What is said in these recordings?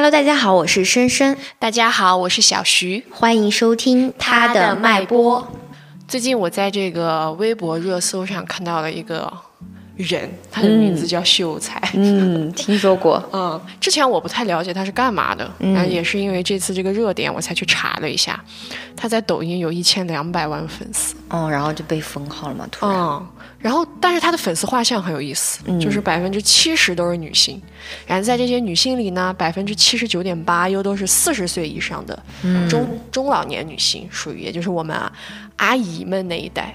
Hello，大家好，我是深深，大家好，我是小徐，欢迎收听他的脉搏。最近我在这个微博热搜上看到了一个人，他的名字叫秀才。嗯，听说过。嗯，之前我不太了解他是干嘛的，然后也是因为这次这个热点，我才去查了一下。他在抖音有一千两百万粉丝。哦，然后就被封号了嘛？突然。嗯，然后但是他的粉丝画像很有意思，就是百分之七十都是女性，然后在这些女性里呢，百分之七十九点八又都是四十岁以上的中中老年女性，属于也就是我们啊阿姨们那一代。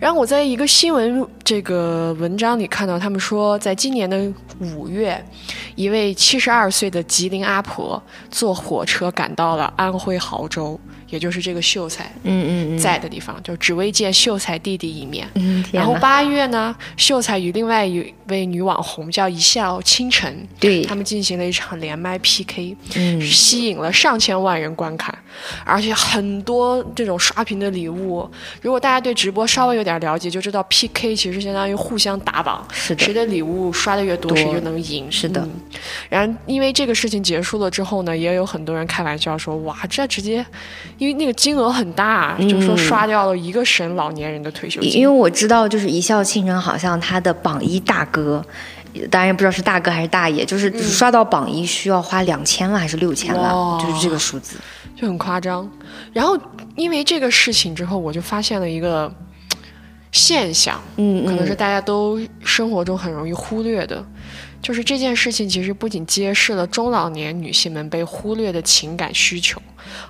然后我在一个新闻这个文章里看到，他们说，在今年的五月，一位七十二岁的吉林阿婆坐火车赶到了安徽亳州。也就是这个秀才，嗯嗯在的地方，就只为见秀才弟弟一面。嗯，然后八月呢，秀才与另外一位女网红叫一笑倾城，对他们进行了一场连麦 PK，嗯，吸引了上千万人观看，而且很多这种刷屏的礼物。如果大家对直播稍微有点了解，就知道 PK 其实相当于互相打榜，是的，谁的礼物刷的越多，谁就能赢。是的。然后因为这个事情结束了之后呢，也有很多人开玩笑说：“哇，这直接。”因为那个金额很大，就说刷掉了一个省老年人的退休金。因为我知道，就是一笑倾城，好像他的榜一大哥，当然不知道是大哥还是大爷，就是刷到榜一需要花两千万还是六千万，就是这个数字，就很夸张。然后因为这个事情之后，我就发现了一个现象，嗯，可能是大家都生活中很容易忽略的。就是这件事情，其实不仅揭示了中老年女性们被忽略的情感需求，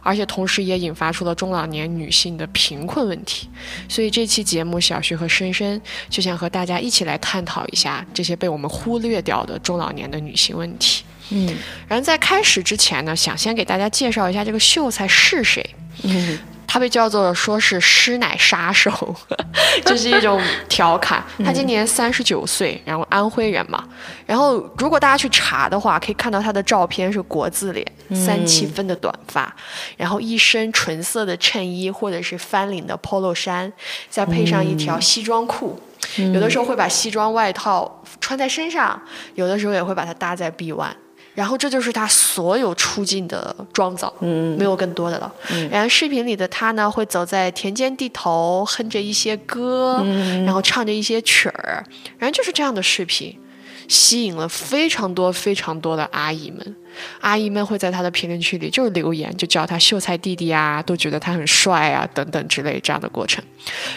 而且同时也引发出了中老年女性的贫困问题。所以这期节目，小徐和深深就想和大家一起来探讨一下这些被我们忽略掉的中老年的女性问题。嗯，然后在开始之前呢，想先给大家介绍一下这个秀才是谁。嗯。他被叫做说是师奶杀手，就是一种调侃。他今年三十九岁，然后安徽人嘛。然后如果大家去查的话，可以看到他的照片是国字脸，三七分的短发，然后一身纯色的衬衣或者是翻领的 polo 衫，再配上一条西装裤。有的时候会把西装外套穿在身上，有的时候也会把它搭在臂弯。然后这就是他所有出镜的妆造，嗯，没有更多的了。然后视频里的他呢，会走在田间地头，哼着一些歌，然后唱着一些曲儿。然后就是这样的视频，吸引了非常多非常多的阿姨们。阿姨们会在他的评论区里就是留言，就叫他秀才弟弟啊，都觉得他很帅啊，等等之类这样的过程。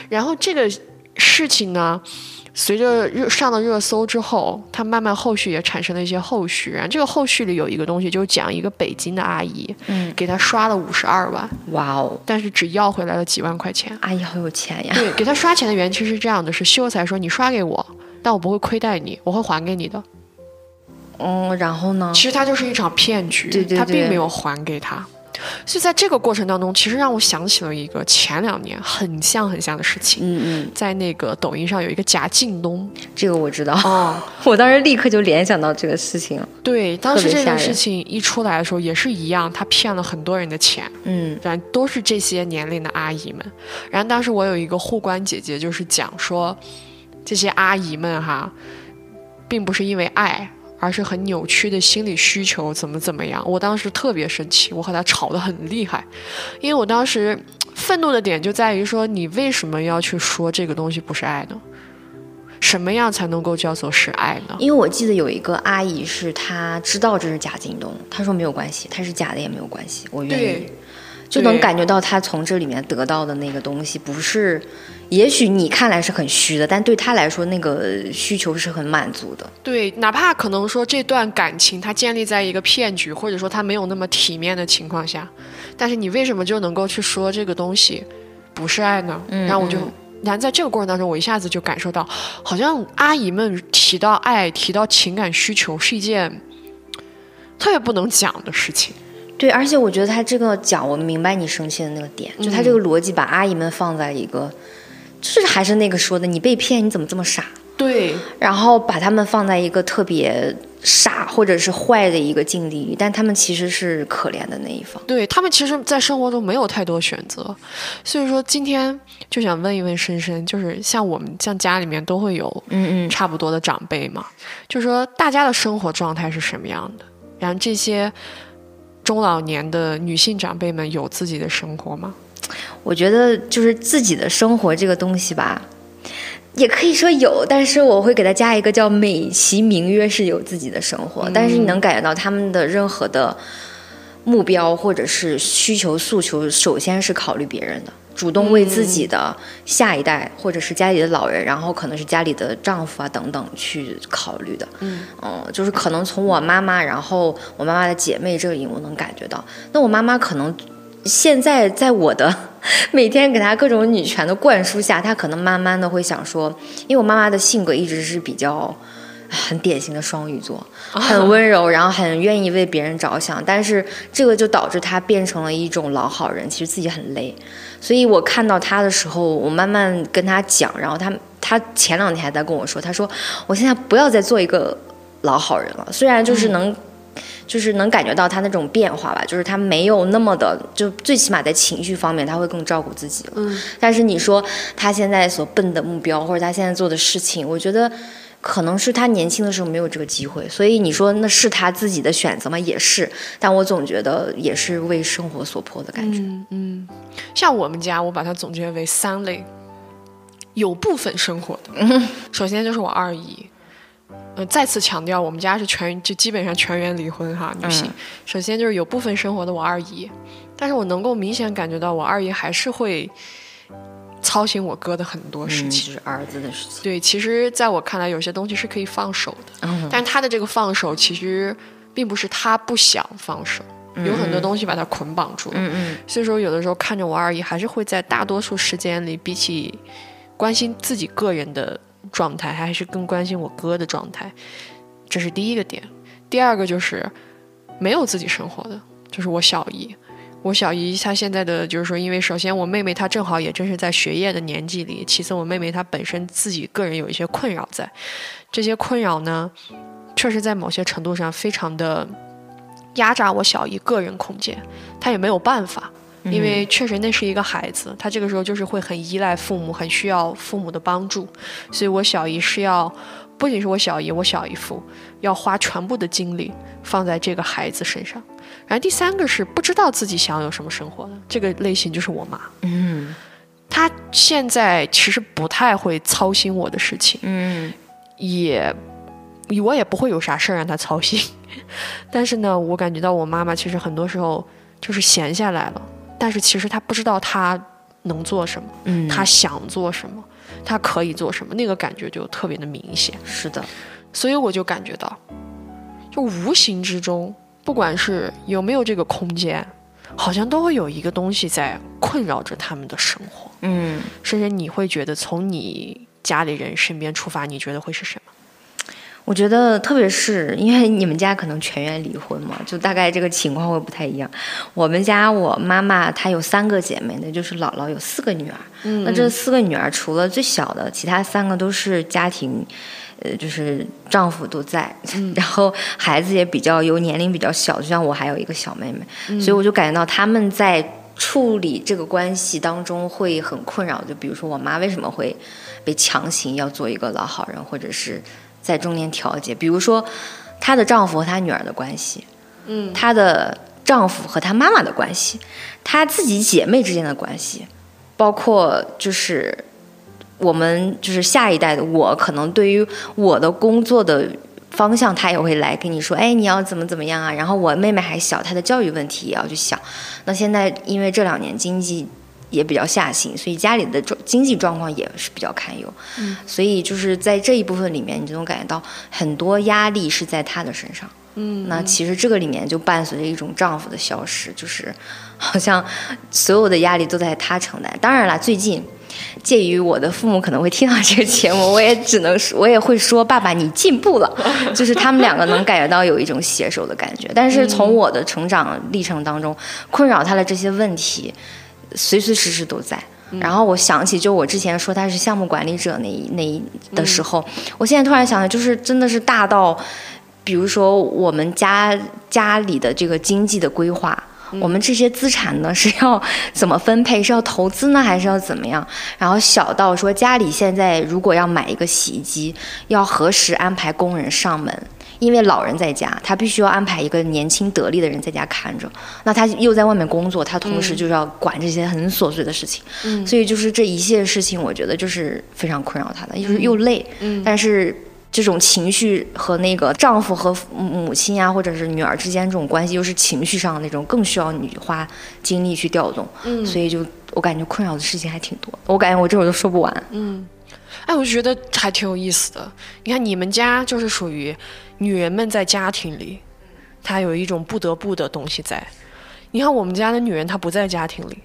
然后这个事情呢？随着热上了热搜之后，他慢慢后续也产生了一些后续。然后这个后续里有一个东西，就是讲一个北京的阿姨，嗯，给她刷了五十二万，哇哦！但是只要回来了几万块钱。阿姨好有钱呀！对，给她刷钱的原因其实是这样的：是秀才说你刷给我，但我不会亏待你，我会还给你的。嗯，然后呢？其实他就是一场骗局，对对对，他并没有还给他。所以在这个过程当中，其实让我想起了一个前两年很像很像的事情。嗯嗯，在那个抖音上有一个贾静东，这个我知道。哦，我当时立刻就联想到这个事情。对，当时这件事情一出来的时候也是一样，他骗了很多人的钱。嗯，然后都是这些年龄的阿姨们。然后当时我有一个护官姐姐，就是讲说，这些阿姨们哈，并不是因为爱。而是很扭曲的心理需求，怎么怎么样？我当时特别生气，我和他吵得很厉害，因为我当时愤怒的点就在于说，你为什么要去说这个东西不是爱呢？什么样才能够叫做是爱呢？因为我记得有一个阿姨是她知道这是假京东，她说没有关系，它是假的也没有关系，我愿意。就能感觉到她从这里面得到的那个东西，不是，也许你看来是很虚的，但对他来说，那个需求是很满足的。对，哪怕可能说这段感情它建立在一个骗局，或者说它没有那么体面的情况下，但是你为什么就能够去说这个东西不是爱呢？然后我就，然后在这个过程当中，我一下子就感受到，好像阿姨们提到爱、提到情感需求是一件特别不能讲的事情。对，而且我觉得他这个讲，我明白你生气的那个点，就他这个逻辑把阿姨们放在一个，就是还是那个说的，你被骗，你怎么这么傻？对，然后把他们放在一个特别傻或者是坏的一个境地里，但他们其实是可怜的那一方。对他们其实，在生活中没有太多选择，所以说今天就想问一问深深，就是像我们像家里面都会有嗯嗯差不多的长辈嘛，就是说大家的生活状态是什么样的？然后这些中老年的女性长辈们有自己的生活吗？我觉得就是自己的生活这个东西吧，也可以说有，但是我会给他加一个叫美其名曰是有自己的生活，但是你能感觉到他们的任何的目标或者是需求诉求，首先是考虑别人的。主动为自己的下一代，或者是家里的老人，然后可能是家里的丈夫啊等等去考虑的。嗯，就是可能从我妈妈，然后我妈妈的姐妹这里，我能感觉到。那我妈妈可能现在在我的 每天给他各种女权的灌输下，他可能慢慢的会想说，因为我妈妈的性格一直是比较。很典型的双鱼座，很温柔，然后很愿意为别人着想，但是这个就导致他变成了一种老好人，其实自己很累。所以我看到他的时候，我慢慢跟他讲，然后他他前两天还在跟我说，他说我现在不要再做一个老好人了。虽然就是能，就是能感觉到他那种变化吧，就是他没有那么的，就最起码在情绪方面他会更照顾自己了。嗯。但是你说他现在所奔的目标，或者他现在做的事情，我觉得。可能是他年轻的时候没有这个机会，所以你说那是他自己的选择吗？也是，但我总觉得也是为生活所迫的感觉。嗯，像我们家，我把它总结为三类，有部分生活的。首先就是我二姨，呃，再次强调，我们家是全就基本上全员离婚哈，女性。首先就是有部分生活的我二姨，但是我能够明显感觉到我二姨还是会。操心我哥的很多事情，就是儿子的事情。对，其实在我看来，有些东西是可以放手的。嗯，但他的这个放手，其实并不是他不想放手，有很多东西把他捆绑住了。嗯嗯。所以说，有的时候看着我二姨，还是会在大多数时间里，比起关心自己个人的状态，还是更关心我哥的状态。这是第一个点。第二个就是没有自己生活的，就是我小姨。我小姨她现在的就是说，因为首先我妹妹她正好也正是在学业的年纪里，其次我妹妹她本身自己个人有一些困扰在，这些困扰呢，确实在某些程度上非常的压榨我小姨个人空间，她也没有办法，因为确实那是一个孩子，他这个时候就是会很依赖父母，很需要父母的帮助，所以我小姨是要，不仅是我小姨，我小姨夫要花全部的精力放在这个孩子身上。然后第三个是不知道自己想有什么生活的这个类型，就是我妈。嗯，她现在其实不太会操心我的事情。嗯，也我也不会有啥事儿让她操心。但是呢，我感觉到我妈妈其实很多时候就是闲下来了，但是其实他不知道他能做什么，嗯，他想做什么，他可以做什么，那个感觉就特别的明显。是的，所以我就感觉到，就无形之中。不管是有没有这个空间，好像都会有一个东西在困扰着他们的生活。嗯，甚至你会觉得从你家里人身边出发，你觉得会是什么？我觉得，特别是因为你们家可能全员离婚嘛，就大概这个情况会不太一样。我们家我妈妈她有三个姐妹，那就是姥姥有四个女儿。嗯，那这四个女儿除了最小的，其他三个都是家庭。呃，就是丈夫都在，然后孩子也比较有年龄比较小，就像我还有一个小妹妹，所以我就感觉到他们在处理这个关系当中会很困扰。就比如说我妈为什么会被强行要做一个老好人，或者是在中间调节。比如说她的丈夫和她女儿的关系，嗯，她的丈夫和她妈妈的关系，她自己姐妹之间的关系，包括就是。我们就是下一代的我，可能对于我的工作的方向，他也会来跟你说，哎，你要怎么怎么样啊？然后我妹妹还小，她的教育问题也要去想。那现在因为这两年经济也比较下行，所以家里的状经济状况也是比较堪忧。嗯，所以就是在这一部分里面，你就能感觉到很多压力是在她的身上。嗯，那其实这个里面就伴随着一种丈夫的消失，就是好像所有的压力都在她承担。当然了，最近。介于我的父母可能会听到这个节目，我也只能说，我也会说：“爸爸，你进步了。”就是他们两个能感觉到有一种携手的感觉。但是从我的成长历程当中，困扰他的这些问题，随随时时都在。然后我想起，就我之前说他是项目管理者那一那一的时候，我现在突然想到，就是真的是大到，比如说我们家家里的这个经济的规划。我们这些资产呢是要怎么分配？是要投资呢，还是要怎么样？然后小到说家里现在如果要买一个洗衣机，要何时安排工人上门？因为老人在家，他必须要安排一个年轻得力的人在家看着。那他又在外面工作，他同时就是要管这些很琐碎的事情。嗯，所以就是这一切事情，我觉得就是非常困扰他的，就是又累，嗯，但是。这种情绪和那个丈夫和母亲呀，或者是女儿之间这种关系，又是情绪上的那种，更需要你花精力去调动。嗯，所以就我感觉困扰的事情还挺多，我感觉我这会儿都说不完。嗯，哎，我觉得还挺有意思的。你看，你们家就是属于女人们在家庭里，她有一种不得不的东西在。你看我们家的女人，她不在家庭里，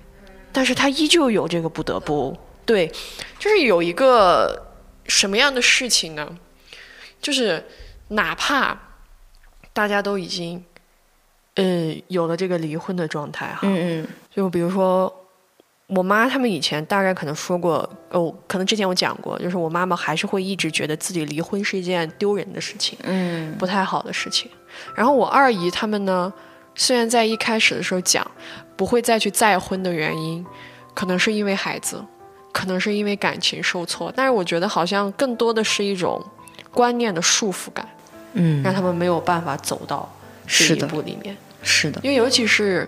但是她依旧有这个不得不。对，就是有一个什么样的事情呢？就是哪怕大家都已经，嗯，有了这个离婚的状态哈，嗯嗯，就比如说我妈他们以前大概可能说过，哦，可能之前我讲过，就是我妈妈还是会一直觉得自己离婚是一件丢人的事情，嗯，不太好的事情。然后我二姨他们呢，虽然在一开始的时候讲不会再去再婚的原因，可能是因为孩子，可能是因为感情受挫，但是我觉得好像更多的是一种。观念的束缚感，嗯，让他们没有办法走到这一步里面。是的，因为尤其是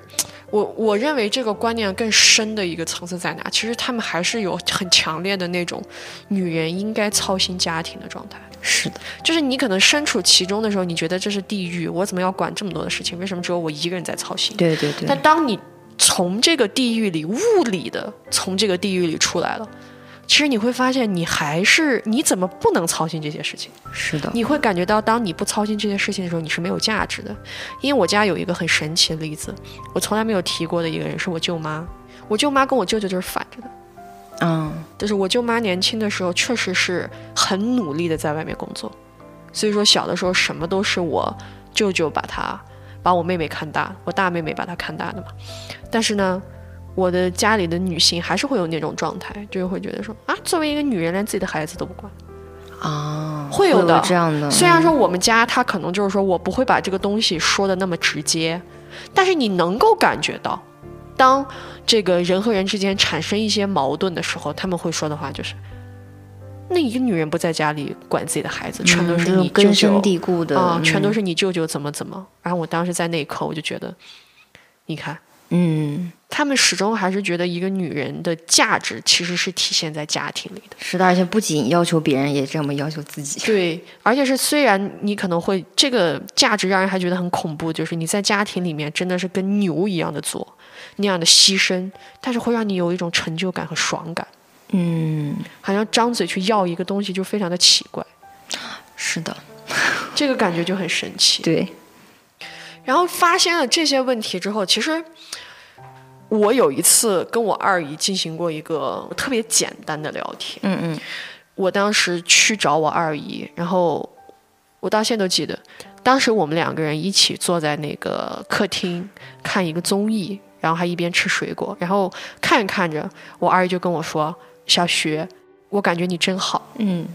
我，我认为这个观念更深的一个层次在哪？其实他们还是有很强烈的那种女人应该操心家庭的状态。是的，就是你可能身处其中的时候，你觉得这是地狱，我怎么要管这么多的事情？为什么只有我一个人在操心？对对对。但当你从这个地狱里物理的从这个地狱里出来了。其实你会发现，你还是你怎么不能操心这些事情？是的，你会感觉到，当你不操心这些事情的时候，你是没有价值的。因为我家有一个很神奇的例子，我从来没有提过的一个人是我舅妈。我舅妈跟我舅舅就是反着的。嗯，就是我舅妈年轻的时候确实是很努力的在外面工作，所以说小的时候什么都是我舅舅把她把我妹妹看大，我大妹妹把她看大的嘛。但是呢。我的家里的女性还是会有那种状态，就是会觉得说啊，作为一个女人，连自己的孩子都不管啊，会有的这样的。虽然说我们家他可能就是说我不会把这个东西说的那么直接，但是你能够感觉到，当这个人和人之间产生一些矛盾的时候，他们会说的话就是，那一个女人不在家里管自己的孩子，全都是你根深蒂固的啊，全都是你舅舅怎么怎么。然后我当时在那一刻，我就觉得，你看。嗯，他们始终还是觉得一个女人的价值其实是体现在家庭里的。是的，而且不仅要求别人，也这么要求自己。对，而且是虽然你可能会这个价值让人还觉得很恐怖，就是你在家庭里面真的是跟牛一样的做，那样的牺牲，但是会让你有一种成就感和爽感。嗯，好像张嘴去要一个东西就非常的奇怪。是的，这个感觉就很神奇。对。然后发现了这些问题之后，其实我有一次跟我二姨进行过一个特别简单的聊天。嗯嗯，我当时去找我二姨，然后我到现在都记得，当时我们两个人一起坐在那个客厅看一个综艺，然后还一边吃水果，然后看着看着，我二姨就跟我说：“小徐，我感觉你真好。”嗯，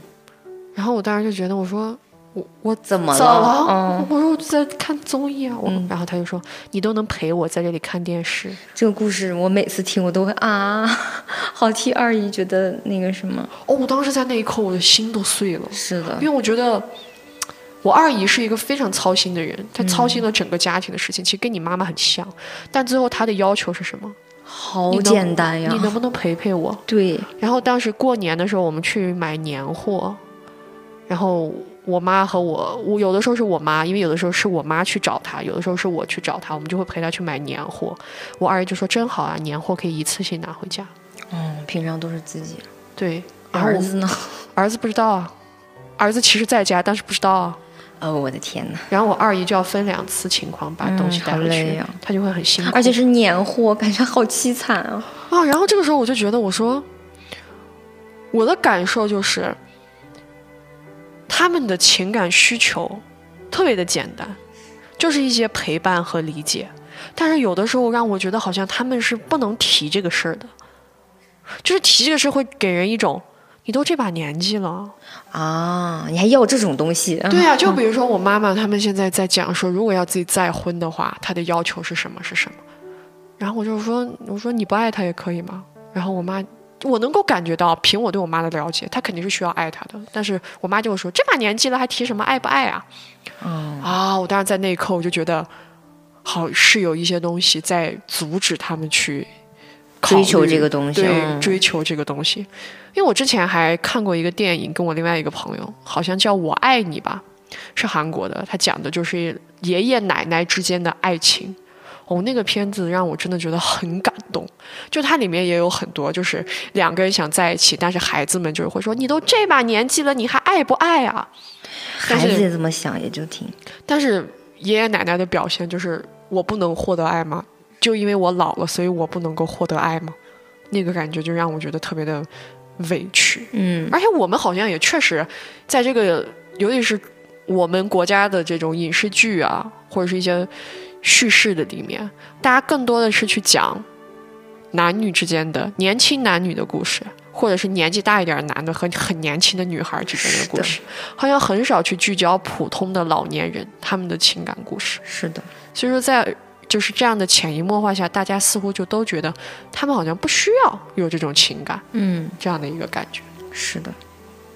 然后我当时就觉得，我说。我我怎么了？我说我在看综艺啊，我然后他就说你都能陪我在这里看电视。这个故事我每次听我都会啊，好替二姨觉得那个什么。哦，我当时在那一刻我的心都碎了。是的，因为我觉得我二姨是一个非常操心的人，她操心了整个家庭的事情，其实跟你妈妈很像。但最后她的要求是什么？好简单呀，你能不能陪陪我？对。然后当时过年的时候，我们去买年货，然后。我妈和我，我有的时候是我妈，因为有的时候是我妈去找她，有的时候是我去找她，我们就会陪她去买年货。我二姨就说：“真好啊，年货可以一次性拿回家。”嗯，平常都是自己。对，儿子呢？儿子不知道啊，儿子其实在家，但是不知道啊。哦，我的天哪！然后我二姨就要分两次情况把东西带回去，她就会很辛苦，而且是年货，感觉好凄惨啊！啊，然后这个时候我就觉得，我说，我的感受就是。他们的情感需求特别的简单，就是一些陪伴和理解。但是有的时候让我觉得好像他们是不能提这个事儿的，就是提这个事儿会给人一种你都这把年纪了啊，你还要这种东西？对呀，就比如说我妈妈他们现在在讲说，如果要自己再婚的话，她的要求是什么是什么？然后我就说，我说你不爱他也可以吗？然后我妈。我能够感觉到，凭我对我妈的了解，她肯定是需要爱她的。但是我妈就会说，这把年纪了还提什么爱不爱啊？嗯啊，我当时在那一刻我就觉得，好是有一些东西在阻止他们去追求这个东西，对，追求这个东西。因为我之前还看过一个电影，跟我另外一个朋友，好像叫我爱你吧，是韩国的，他讲的就是爷爷奶奶之间的爱情。哦，那个片子让我真的觉得很感动，就它里面也有很多，就是两个人想在一起，但是孩子们就是会说：“你都这把年纪了，你还爱不爱啊？”孩子也这么想，也就挺。但是爷爷奶奶的表现就是：我不能获得爱吗？就因为我老了，所以我不能够获得爱吗？那个感觉就让我觉得特别的委屈。嗯，而且我们好像也确实在这个，尤其是我们国家的这种影视剧啊，或者是一些。叙事的里面，大家更多的是去讲男女之间的年轻男女的故事，或者是年纪大一点男的和很年轻的女孩之间的故事，好像很少去聚焦普通的老年人他们的情感故事。是的，所以说在就是这样的潜移默化下，大家似乎就都觉得他们好像不需要有这种情感，嗯，这样的一个感觉。是的，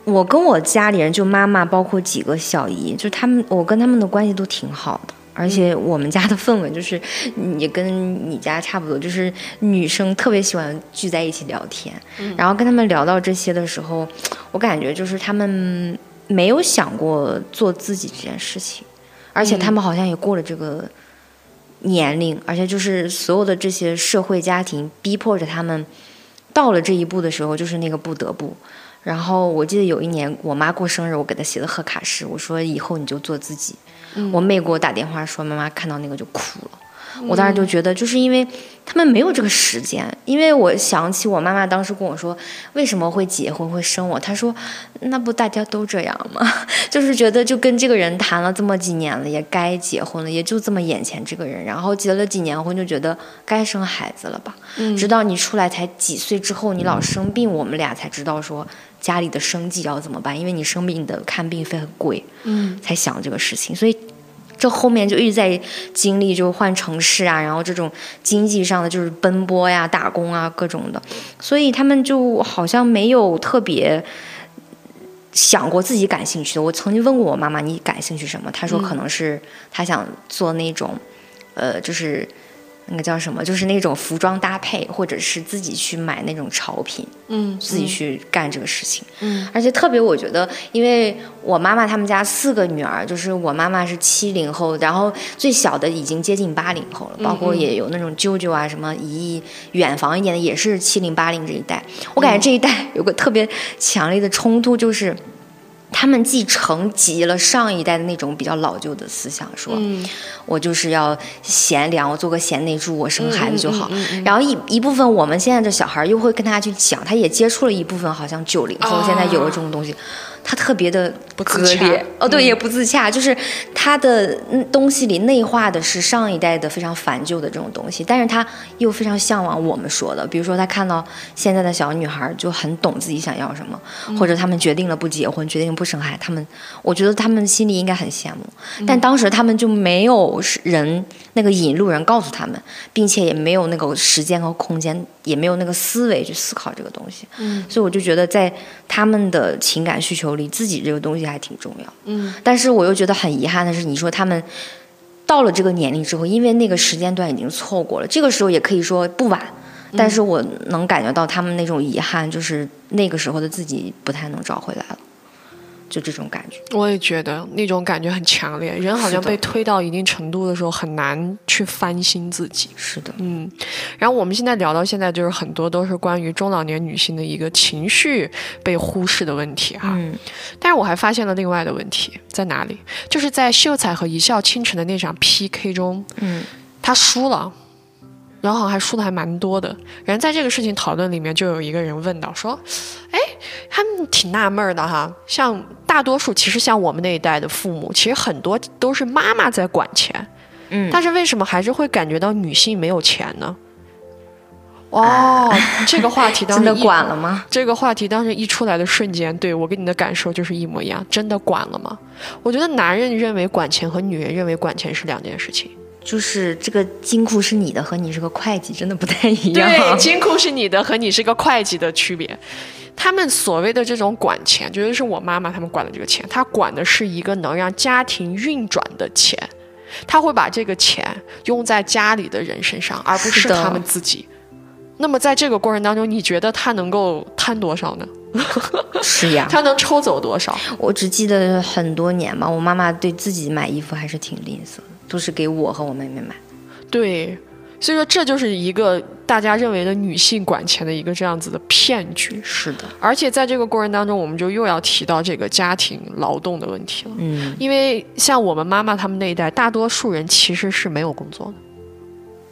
我跟我家里人，就妈妈，包括几个小姨，就他们，我跟他们的关系都挺好的。而且我们家的氛围就是也跟你家差不多，就是女生特别喜欢聚在一起聊天，然后跟他们聊到这些的时候，我感觉就是他们没有想过做自己这件事情，而且他们好像也过了这个年龄，而且就是所有的这些社会家庭逼迫着他们到了这一步的时候，就是那个不得不。然后我记得有一年我妈过生日，我给她写的贺卡是，我说以后你就做自己。我妹给我打电话说，妈妈看到那个就哭了。我当时就觉得，就是因为他们没有这个时间。因为我想起我妈妈当时跟我说，为什么会结婚会生我？她说，那不大家都这样吗？就是觉得就跟这个人谈了这么几年了，也该结婚了，也就这么眼前这个人。然后结了几年婚，就觉得该生孩子了吧？直到你出来才几岁之后，你老生病，我们俩才知道说家里的生计要怎么办，因为你生病的看病费很贵。嗯，才想这个事情，所以。这后面就一直在经历，就是换城市啊，然后这种经济上的就是奔波呀、打工啊各种的，所以他们就好像没有特别想过自己感兴趣的。我曾经问过我妈妈：“你感兴趣什么？”她说：“可能是她想做那种，呃，就是。”那个叫什么？就是那种服装搭配，或者是自己去买那种潮品，嗯，自己去干这个事情，嗯。而且特别，我觉得，因为我妈妈他们家四个女儿，就是我妈妈是七零后，然后最小的已经接近八零后了，包括也有那种舅舅啊，什么姨远房一点的也是七零八零这一代。我感觉这一代有个特别强烈的冲突，就是。他们继承及了上一代的那种比较老旧的思想，说我就是要贤良，我做个贤内助，我生孩子就好。然后一一部分我们现在的小孩又会跟他去讲，他也接触了一部分，好像九零后现在有了这种东西。他特别的割裂。哦，对，也不自洽，就是他的东西里内化的是上一代的非常繁旧的这种东西，但是他又非常向往我们说的，比如说他看到现在的小女孩就很懂自己想要什么，或者他们决定了不结婚，决定不生孩子，他们我觉得他们心里应该很羡慕，但当时他们就没有人那个引路人告诉他们，并且也没有那个时间和空间，也没有那个思维去思考这个东西，嗯，所以我就觉得在他们的情感需求。离自己这个东西还挺重要，嗯，但是我又觉得很遗憾的是，你说他们到了这个年龄之后，因为那个时间段已经错过了，这个时候也可以说不晚，但是我能感觉到他们那种遗憾，就是那个时候的自己不太能找回来了。就这种感觉，我也觉得那种感觉很强烈。人好像被推到一定程度的时候，很难去翻新自己。是的，嗯。然后我们现在聊到现在，就是很多都是关于中老年女性的一个情绪被忽视的问题哈。嗯。但是我还发现了另外的问题在哪里？就是在秀才和一笑倾城的那场 PK 中，嗯，他输了。然后好像还输的还蛮多的，然后在这个事情讨论里面，就有一个人问到说：“哎，挺纳闷的哈，像大多数其实像我们那一代的父母，其实很多都是妈妈在管钱，嗯，但是为什么还是会感觉到女性没有钱呢？”哦，这个话题当时 真的管了吗？这个话题当时一出来的瞬间，对我跟你的感受就是一模一样，真的管了吗？我觉得男人认为管钱和女人认为管钱是两件事情。就是这个金库是你的和你是个会计真的不太一样。对，金库是你的和你是个会计的区别。他们所谓的这种管钱，绝对是我妈妈他们管的这个钱，他管的是一个能让家庭运转的钱，他会把这个钱用在家里的人身上，而不是他们自己。那么在这个过程当中，你觉得他能够贪多少呢？是呀，他能抽走多少？我只记得很多年嘛，我妈妈对自己买衣服还是挺吝啬的，都是给我和我妹妹买。对。所以说，这就是一个大家认为的女性管钱的一个这样子的骗局。是的，而且在这个过程当中，我们就又要提到这个家庭劳动的问题了。嗯，因为像我们妈妈他们那一代，大多数人其实是没有工作的。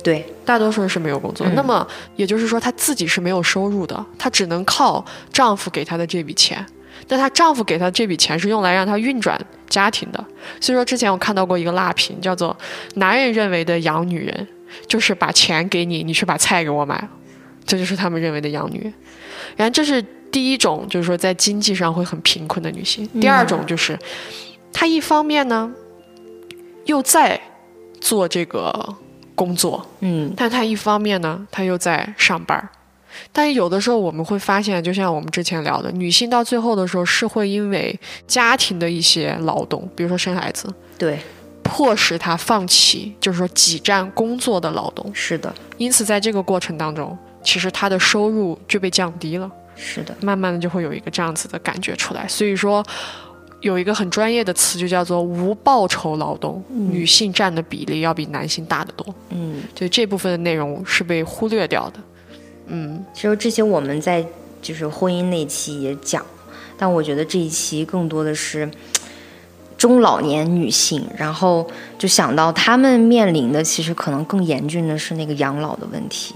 对，大多数人是没有工作。那么也就是说，她自己是没有收入的，她只能靠丈夫给她的这笔钱。但她丈夫给她这笔钱是用来让她运转家庭的。所以说，之前我看到过一个辣评，叫做“男人认为的养女人”。就是把钱给你，你去把菜给我买了，这就是他们认为的养女人。然后这是第一种，就是说在经济上会很贫困的女性。第二种就是，她一方面呢又在做这个工作，嗯，但她一方面呢她又在上班。但是有的时候我们会发现，就像我们之前聊的，女性到最后的时候是会因为家庭的一些劳动，比如说生孩子，对。迫使她放弃，就是说挤占工作的劳动。是的，因此在这个过程当中，其实她的收入就被降低了。是的，慢慢的就会有一个这样子的感觉出来。所以说，有一个很专业的词就叫做无报酬劳动，女性占的比例要比男性大得多。嗯，就这部分的内容是被忽略掉的。嗯，其实这些我们在就是婚姻那期也讲，但我觉得这一期更多的是。中老年女性，然后就想到她们面临的其实可能更严峻的是那个养老的问题，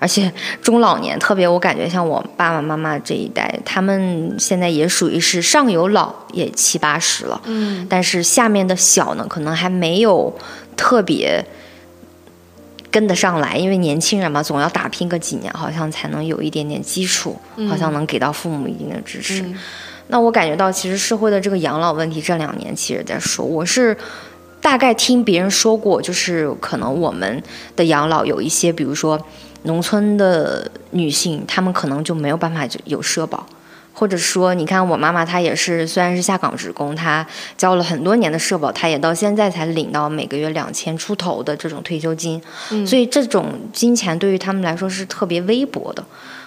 而且中老年特别，我感觉像我爸爸妈妈这一代，他们现在也属于是上有老也七八十了，嗯，但是下面的小呢，可能还没有特别跟得上来，因为年轻人嘛，总要打拼个几年，好像才能有一点点基础，好像能给到父母一定的支持。那我感觉到，其实社会的这个养老问题这两年其实在说，我是大概听别人说过，就是可能我们的养老有一些，比如说农村的女性，她们可能就没有办法有社保，或者说，你看我妈妈她也是，虽然是下岗职工，她交了很多年的社保，她也到现在才领到每个月两千出头的这种退休金，所以这种金钱对于他们来说是特别微薄的，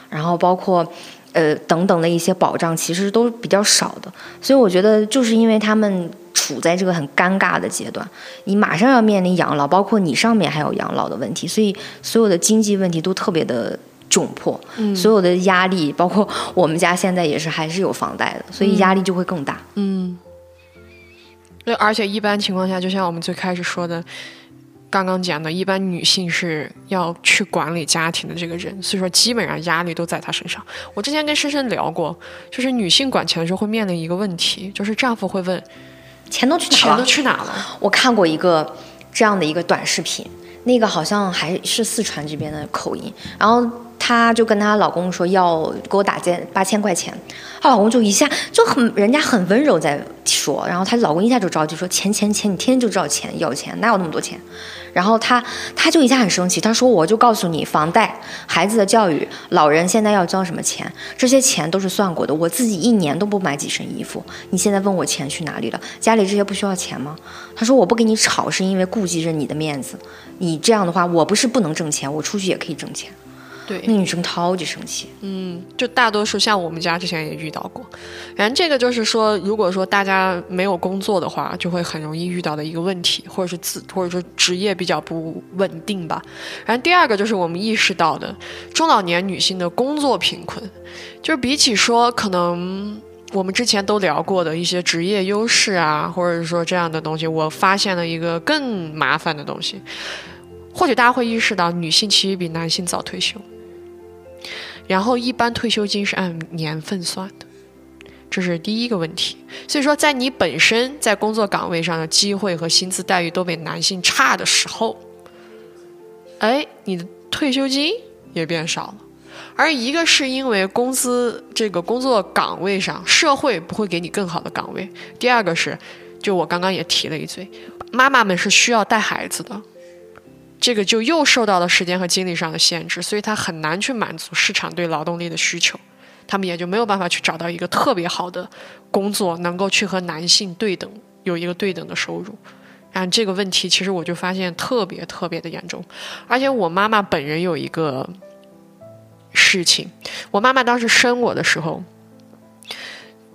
然后包括。呃，等等的一些保障其实都比较少的，所以我觉得就是因为他们处在这个很尴尬的阶段，你马上要面临养老，包括你上面还有养老的问题，所以所有的经济问题都特别的窘迫，所有的压力，包括我们家现在也是还是有房贷的，所以压力就会更大。嗯，对，而且一般情况下，就像我们最开始说的。刚刚讲的，一般女性是要去管理家庭的这个人，所以说基本上压力都在她身上。我之前跟深深聊过，就是女性管钱的时候会面临一个问题，就是丈夫会问，钱都去哪了？钱都去哪了？我看过一个这样的一个短视频，那个好像还是四川这边的口音，然后。她就跟她老公说要给我打件八千块钱，她老公就一下就很人家很温柔在说，然后她老公一下就着急说钱钱钱，你天天就知道钱要钱，哪有那么多钱？然后她她就一下很生气，她说我就告诉你，房贷、孩子的教育、老人现在要交什么钱，这些钱都是算过的，我自己一年都不买几身衣服，你现在问我钱去哪里了？家里这些不需要钱吗？她说我不跟你吵是因为顾及着你的面子，你这样的话我不是不能挣钱，我出去也可以挣钱。对，那女生超级生气。嗯，就大多数像我们家之前也遇到过。反正这个就是说，如果说大家没有工作的话，就会很容易遇到的一个问题，或者是自或者说职业比较不稳定吧。然后第二个就是我们意识到的中老年女性的工作贫困，就是比起说可能我们之前都聊过的一些职业优势啊，或者是说这样的东西，我发现了一个更麻烦的东西。或许大家会意识到，女性其实比男性早退休。然后，一般退休金是按年份算的，这是第一个问题。所以说，在你本身在工作岗位上的机会和薪资待遇都比男性差的时候，哎，你的退休金也变少了。而一个是因为工资这个工作岗位上社会不会给你更好的岗位；第二个是，就我刚刚也提了一嘴，妈妈们是需要带孩子的。这个就又受到了时间和精力上的限制，所以他很难去满足市场对劳动力的需求，他们也就没有办法去找到一个特别好的工作，能够去和男性对等，有一个对等的收入。然后这个问题，其实我就发现特别特别的严重，而且我妈妈本人有一个事情，我妈妈当时生我的时候，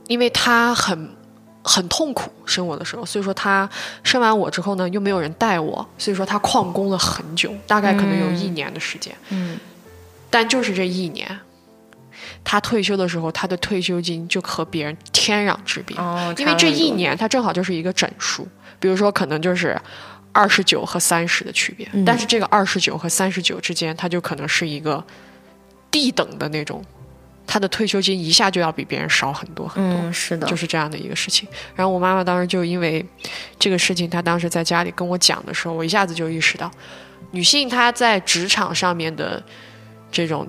因为她很。很痛苦生我的时候，所以说他生完我之后呢，又没有人带我，所以说他旷工了很久，大概可能有一年的时间。嗯，但就是这一年，他退休的时候，他的退休金就和别人天壤之别。哦，因为这一年他正好就是一个整数，比如说可能就是二十九和三十的区别，但是这个二十九和三十九之间，它就可能是一个地等的那种。他的退休金一下就要比别人少很多很多，嗯，是的，就是这样的一个事情。然后我妈妈当时就因为这个事情，她当时在家里跟我讲的时候，我一下子就意识到，女性她在职场上面的这种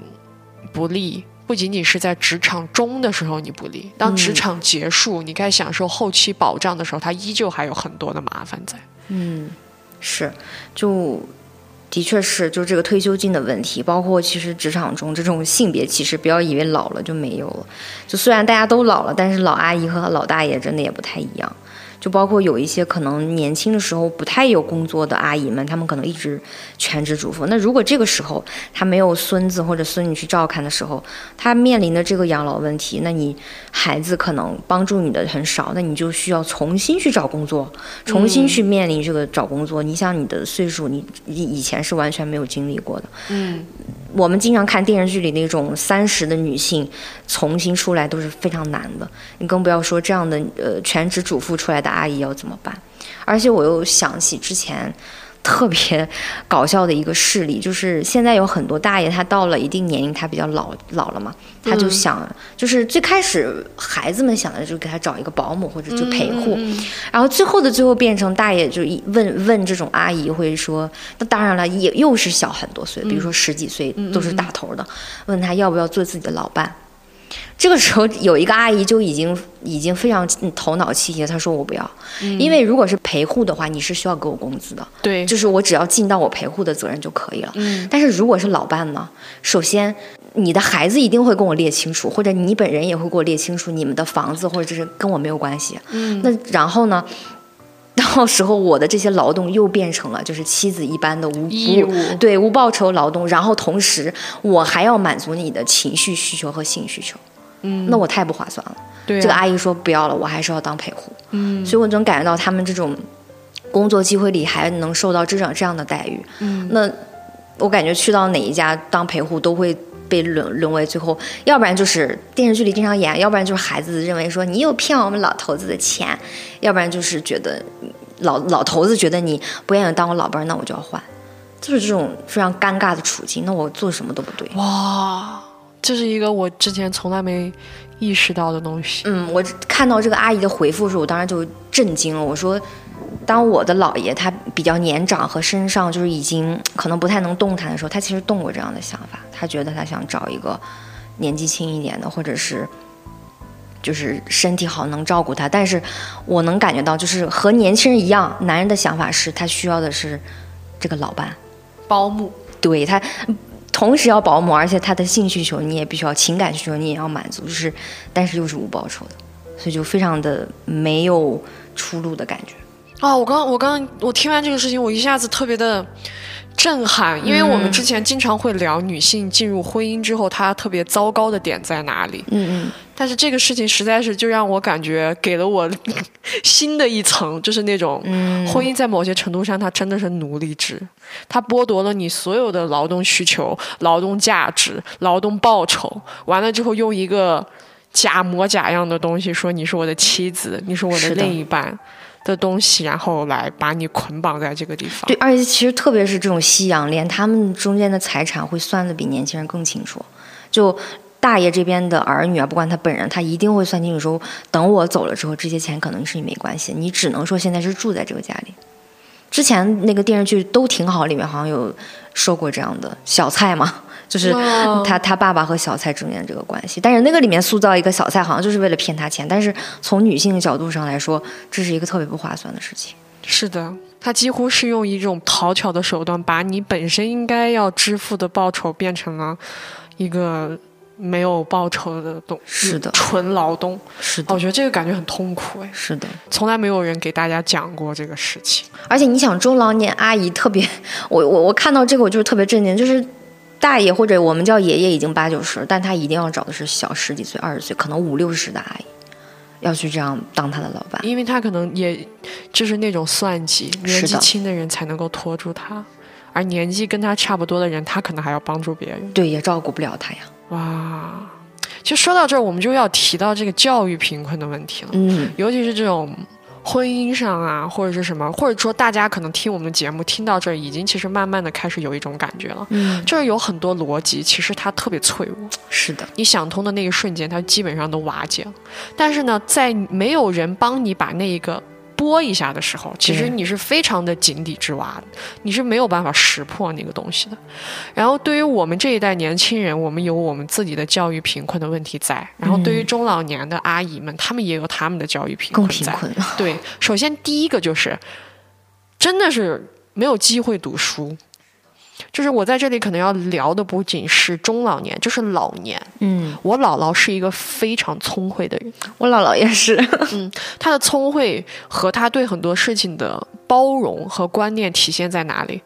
不利，不仅仅是在职场中的时候你不利，当职场结束，你该享受后期保障的时候，她依旧还有很多的麻烦在。嗯，是，就。的确是，就这个退休金的问题，包括其实职场中这种性别歧视，不要以为老了就没有了。就虽然大家都老了，但是老阿姨和老大爷真的也不太一样。就包括有一些可能年轻的时候不太有工作的阿姨们，她们可能一直全职主妇。那如果这个时候她没有孙子或者孙女去照看的时候，她面临的这个养老问题，那你孩子可能帮助你的很少，那你就需要重新去找工作，重新去面临这个找工作。你想你的岁数，你以以前是完全没有经历过的。嗯。我们经常看电视剧里那种三十的女性重新出来都是非常难的，你更不要说这样的呃全职主妇出来的阿姨要怎么办？而且我又想起之前。特别搞笑的一个事例，就是现在有很多大爷，他到了一定年龄，他比较老老了嘛，他就想，就是最开始孩子们想的就给他找一个保姆或者就陪护，然后最后的最后变成大爷就一问问这种阿姨会说，那当然了，也又是小很多岁，比如说十几岁都是大头的，问他要不要做自己的老伴。这个时候有一个阿姨就已经已经非常头脑清晰，她说我不要，因为如果是陪护的话，你是需要给我工资的，对，就是我只要尽到我陪护的责任就可以了。嗯，但是如果是老伴呢，首先你的孩子一定会跟我列清楚，或者你本人也会给我列清楚，你们的房子或者是跟我没有关系。嗯，那然后呢，到时候我的这些劳动又变成了就是妻子一般的无义务，对无报酬劳动，然后同时我还要满足你的情绪需求和性需求。嗯，那我太不划算了。对，这个阿姨说不要了，我还是要当陪护。嗯，所以我能感觉到他们这种工作机会里还能受到这种这样的待遇。嗯，那我感觉去到哪一家当陪护都会被沦沦为最后，要不然就是电视剧里经常演，要不然就是孩子认为说你又骗我们老头子的钱，要不然就是觉得老老头子觉得你不愿意当我老伴儿，那我就要换，就是这种非常尴尬的处境。那我做什么都不对。哇。这是一个我之前从来没意识到的东西。嗯，我看到这个阿姨的回复时，我当时就震惊了。我说，当我的姥爷他比较年长和身上就是已经可能不太能动弹的时候，他其实动过这样的想法。他觉得他想找一个年纪轻一点的，或者是就是身体好能照顾他。但是我能感觉到，就是和年轻人一样，男人的想法是他需要的是这个老伴、保姆。对他。同时要保姆，而且他的性需求你也必须要，情感需求你也要满足，就是，但是又是无报酬的，所以就非常的没有出路的感觉。啊，我刚我刚我听完这个事情，我一下子特别的震撼，因为我们之前经常会聊女性进入婚姻之后，她特别糟糕的点在哪里。嗯嗯。但是这个事情实在是就让我感觉给了我 新的一层，就是那种婚姻在某些程度上它真的是奴隶制，它剥夺了你所有的劳动需求、劳动价值、劳动报酬，完了之后用一个假模假样的东西说你是我的妻子，你是我的。另一半的东西，然后来把你捆绑在这个地方。对，而且其实特别是这种夕阳恋，他们中间的财产会算的比年轻人更清楚，就。大爷这边的儿女啊，不管他本人，他一定会算清楚，说等我走了之后，这些钱可能是你没关系，你只能说现在是住在这个家里。之前那个电视剧都挺好，里面好像有说过这样的小蔡嘛，就是他他爸爸和小蔡之间这个关系。但是那个里面塑造一个小蔡，好像就是为了骗他钱。但是从女性的角度上来说，这是一个特别不划算的事情。是的，他几乎是用一种讨巧的手段，把你本身应该要支付的报酬变成了一个没有报酬的东，是的，纯劳动。是的，我觉得这个感觉很痛苦哎。是的，从来没有人给大家讲过这个事情。而且你想，中老年阿姨特别，我我我看到这个我就是特别震惊，就是大爷或者我们叫爷爷已经八九十，但他一定要找的是小十几岁、二十岁，可能五六十的阿姨。要去这样当他的老板，因为他可能也就是那种算计，年纪轻的人才能够拖住他，而年纪跟他差不多的人，他可能还要帮助别人，对，也照顾不了他呀。哇，其实说到这儿，我们就要提到这个教育贫困的问题了，嗯，尤其是这种。婚姻上啊，或者是什么，或者说大家可能听我们的节目听到这儿，已经其实慢慢的开始有一种感觉了，嗯，就是有很多逻辑，其实它特别脆弱。是的，你想通的那一瞬间，它基本上都瓦解了。但是呢，在没有人帮你把那一个。拨一下的时候，其实你是非常的井底之蛙的，你是没有办法识破那个东西的。然后对于我们这一代年轻人，我们有我们自己的教育贫困的问题在；然后对于中老年的阿姨们，他们也有他们的教育贫困在。对，首先第一个就是，真的是没有机会读书。就是我在这里可能要聊的不仅是中老年，就是老年。嗯，我姥姥是一个非常聪慧的人，我姥姥也是。嗯，她的聪慧和她对很多事情的包容和观念体现在哪里？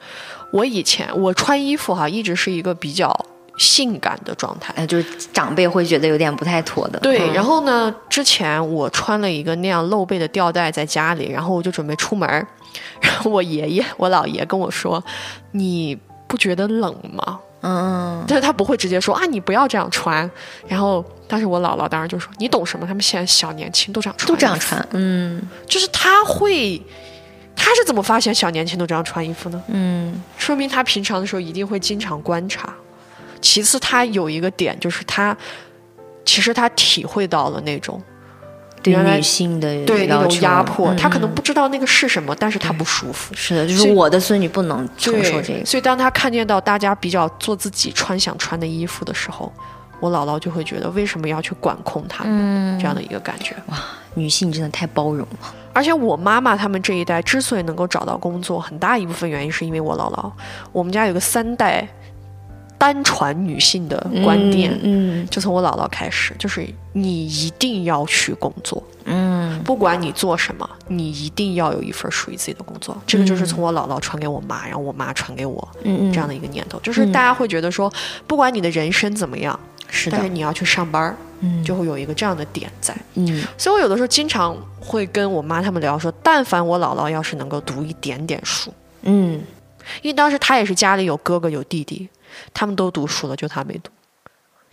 我以前我穿衣服哈，一直是一个比较性感的状态，哎，就是长辈会觉得有点不太妥的。对，然后呢，之前我穿了一个那样露背的吊带在家里，然后我就准备出门，然后我爷爷我姥爷跟我说，你。不觉得冷吗？嗯，但是他不会直接说啊，你不要这样穿。然后，但是我姥姥当时就说，你懂什么？他们现在小年轻都这样穿，都这样穿。嗯，就是他会，他是怎么发现小年轻都这样穿衣服呢？嗯，说明他平常的时候一定会经常观察。其次，他有一个点就是他，其实他体会到了那种。对女性的对那种压迫，他可能不知道那个是什么，但是他不舒服。是的，就是我的孙女不能承受这个。所以当他看见到大家比较做自己穿想穿的衣服的时候，我姥姥就会觉得为什么要去管控他们这样的一个感觉。哇，女性真的太包容了。而且我妈妈他们这一代之所以能够找到工作，很大一部分原因是因为我姥姥。我们家有个三代。单传女性的观念，嗯，就从我姥姥开始，就是你一定要去工作，嗯，不管你做什么，你一定要有一份属于自己的工作。这个就是从我姥姥传给我妈，然后我妈传给我，嗯这样的一个念头，就是大家会觉得说，不管你的人生怎么样，是的，但是你要去上班，嗯，就会有一个这样的点在，嗯，所以我有的时候经常会跟我妈他们聊说，但凡我姥姥要是能够读一点点书，嗯，因为当时她也是家里有哥哥有弟弟。他们都读书了，就他没读，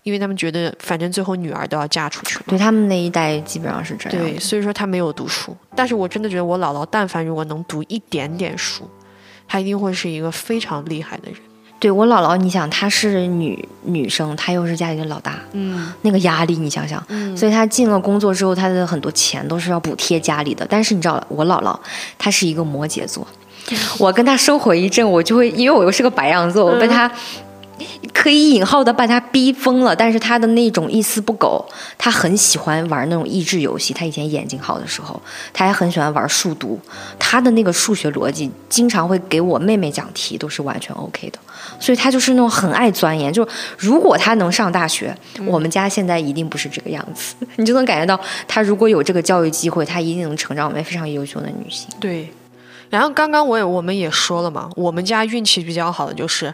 因为他们觉得反正最后女儿都要嫁出去。对他们那一代基本上是这样。对，所以说他没有读书。但是我真的觉得我姥姥，但凡如果能读一点点书，她一定会是一个非常厉害的人。对我姥姥，你想她是女女生，她又是家里的老大，嗯，那个压力你想想，嗯，所以她进了工作之后，她的很多钱都是要补贴家里的。但是你知道，我姥姥她是一个摩羯座，我跟她生活一阵，我就会因为我又是个白羊座，我被她。可以引号的把他逼疯了，但是他的那种一丝不苟，他很喜欢玩那种益智游戏。他以前眼睛好的时候，他还很喜欢玩数独。他的那个数学逻辑，经常会给我妹妹讲题，都是完全 OK 的。所以他就是那种很爱钻研。就如果他能上大学，我们家现在一定不是这个样子。你就能感觉到，他如果有这个教育机会，他一定能成长为非常优秀的女性。对。然后刚刚我也我们也说了嘛，我们家运气比较好的就是。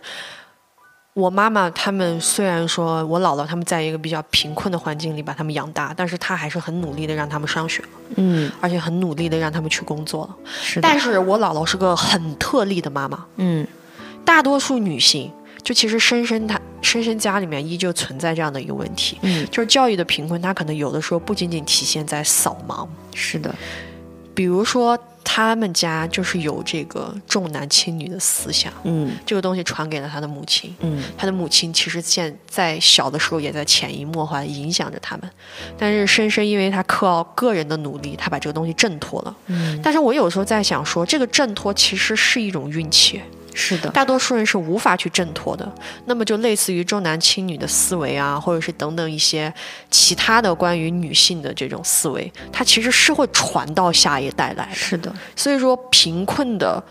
我妈妈他们虽然说我姥姥他们在一个比较贫困的环境里把他们养大，但是她还是很努力的让他们上学，嗯，而且很努力的让他们去工作。了。是，但是我姥姥是个很特例的妈妈，嗯，大多数女性就其实深深她深深家里面依旧存在这样的一个问题，嗯，就是教育的贫困，它可能有的时候不仅仅体现在扫盲，是的，比如说。他们家就是有这个重男轻女的思想，嗯，这个东西传给了他的母亲，嗯，他的母亲其实现在小的时候也在潜移默化影响着他们，但是深深因为他靠个人的努力，他把这个东西挣脱了，嗯，但是我有时候在想说，这个挣脱其实是一种运气，是的，大多数人是无法去挣脱的。那么就类似于重男轻女的思维啊，或者是等等一些其他的关于女性的这种思维，它其实是会传到下一代来的。是的，所以说贫困的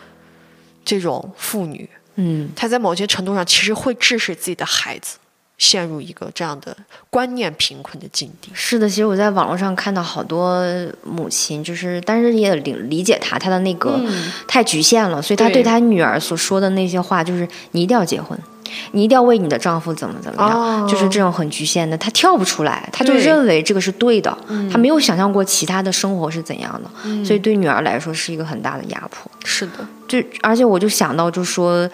这种妇女，嗯，她在某些程度上其实会致使自己的孩子。陷入一个这样的观念贫困的境地。是的，其实我在网络上看到好多母亲，就是但是也理理解她，她的那个太局限了，所以她对她女儿所说的那些话，就是你一定要结婚，你一定要为你的丈夫怎么怎么样，就是这种很局限的，她跳不出来，她就认为这个是对的，她没有想象过其他的生活是怎样的，所以对女儿来说是一个很大的压迫。是的，就而且我就想到，就说。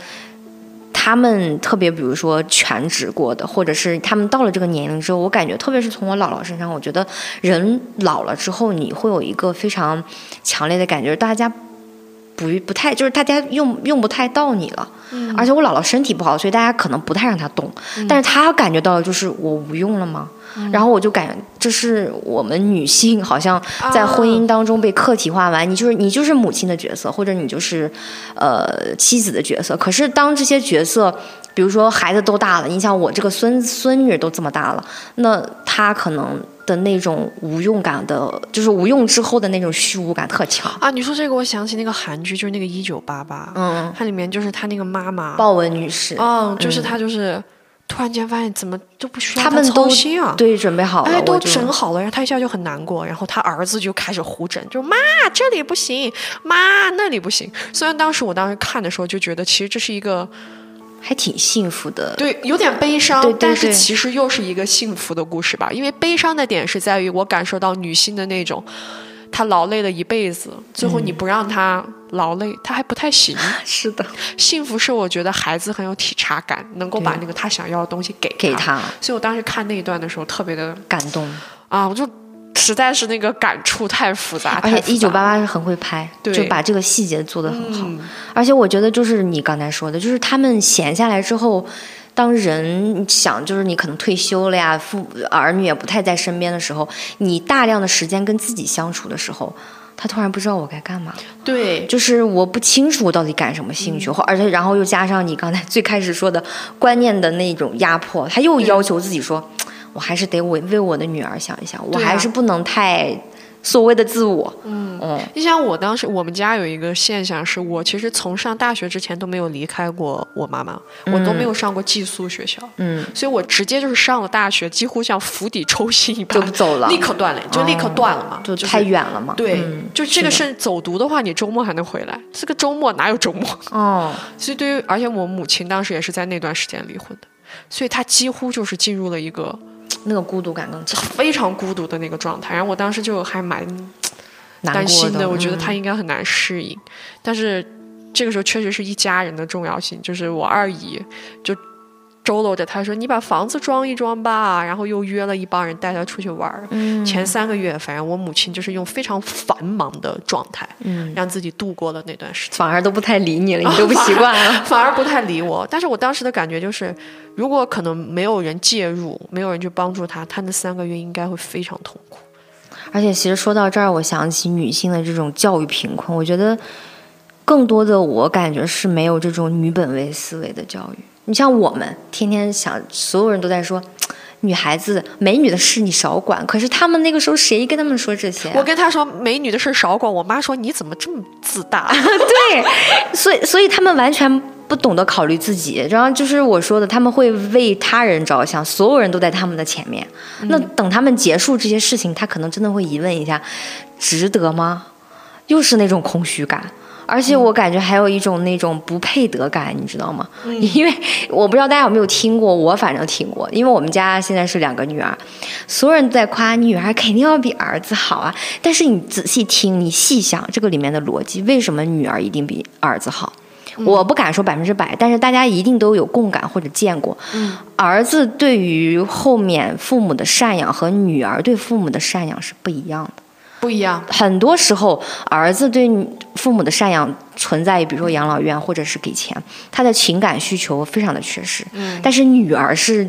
他们特别，比如说全职过的，或者是他们到了这个年龄之后，我感觉，特别是从我姥姥身上，我觉得人老了之后，你会有一个非常强烈的感觉，大家不不太，就是大家用用不太到你了。嗯。而且我姥姥身体不好，所以大家可能不太让她动。嗯。但是她感觉到就是我无用了吗？然后我就感觉，这是我们女性好像在婚姻当中被客体化完，你就是你就是母亲的角色，或者你就是，呃，妻子的角色。可是当这些角色，比如说孩子都大了，你想我这个孙孙女都这么大了，那她可能的那种无用感的，就是无用之后的那种虚无感特强啊！你说这个，我想起那个韩剧，就是那个一九八八，嗯，它里面就是他那个妈妈豹纹女士，嗯，就是她就是。突然间发现怎么都不需要他们操心啊！对，准备好了，都整好了，然后他一下就很难过，然后他儿子就开始胡整，就妈这里不行，妈那里不行。虽然当时我当时看的时候就觉得，其实这是一个还挺幸福的，对，有点悲伤，但是其实又是一个幸福的故事吧。因为悲伤的点是在于我感受到女性的那种。她劳累了一辈子，最后你不让她劳累，她还不太行。是的，幸福是我觉得孩子很有体察感，能够把那个他想要的东西给给他。所以我当时看那一段的时候特别的感动啊！我就实在是那个感触太复杂。而且一九八八是很会拍，就把这个细节做得很好。而且我觉得就是你刚才说的，就是他们闲下来之后。当人想就是你可能退休了呀，父儿女也不太在身边的时候，你大量的时间跟自己相处的时候，他突然不知道我该干嘛。对，就是我不清楚我到底感什么兴趣，或而且然后又加上你刚才最开始说的观念的那种压迫，他又要求自己说，我还是得为为我的女儿想一想，我还是不能太。所谓的自我，嗯嗯，你像我当时我们家有一个现象，是我其实从上大学之前都没有离开过我妈妈，我都没有上过寄宿学校，嗯，所以我直接就是上了大学，几乎像釜底抽薪一般就走了，立刻断了，就立刻断了嘛，就太远了嘛，对，就这个是走读的话，你周末还能回来，这个周末哪有周末？哦，所以对于而且我母亲当时也是在那段时间离婚的，所以她几乎就是进入了一个。那个孤独感更强，非常孤独的那个状态。然后我当时就还蛮担心的，我觉得他应该很难适应。但是这个时候确实是一家人的重要性，就是我二姨就。周搂着他说：“你把房子装一装吧。”然后又约了一帮人带他出去玩儿。前三个月，反正我母亲就是用非常繁忙的状态，让自己度过了那段时间。反而都不太理你了，你都不习惯了。反而不太理我。但是我当时的感觉就是，如果可能没有人介入，没有人去帮助他，他那三个月应该会非常痛苦。而且，其实说到这儿，我想起女性的这种教育贫困，我觉得更多的我感觉是没有这种女本位思维的教育。你像我们天天想，所有人都在说，女孩子美女的事你少管。可是他们那个时候谁跟他们说这些？我跟他说美女的事少管，我妈说你怎么这么自大？对，所以所以他们完全不懂得考虑自己。然后就是我说的，他们会为他人着想，所有人都在他们的前面。那等他们结束这些事情，他可能真的会疑问一下，值得吗？又是那种空虚感。而且我感觉还有一种那种不配得感，你知道吗？因为我不知道大家有没有听过，我反正听过。因为我们家现在是两个女儿，所有人都在夸女儿肯定要比儿子好啊。但是你仔细听，你细想这个里面的逻辑，为什么女儿一定比儿子好？我不敢说百分之百，但是大家一定都有共感或者见过。儿子对于后面父母的赡养和女儿对父母的赡养是不一样的。不一样，很多时候儿子对父母的赡养存在于，比如说养老院或者是给钱，他的情感需求非常的缺失。嗯，但是女儿是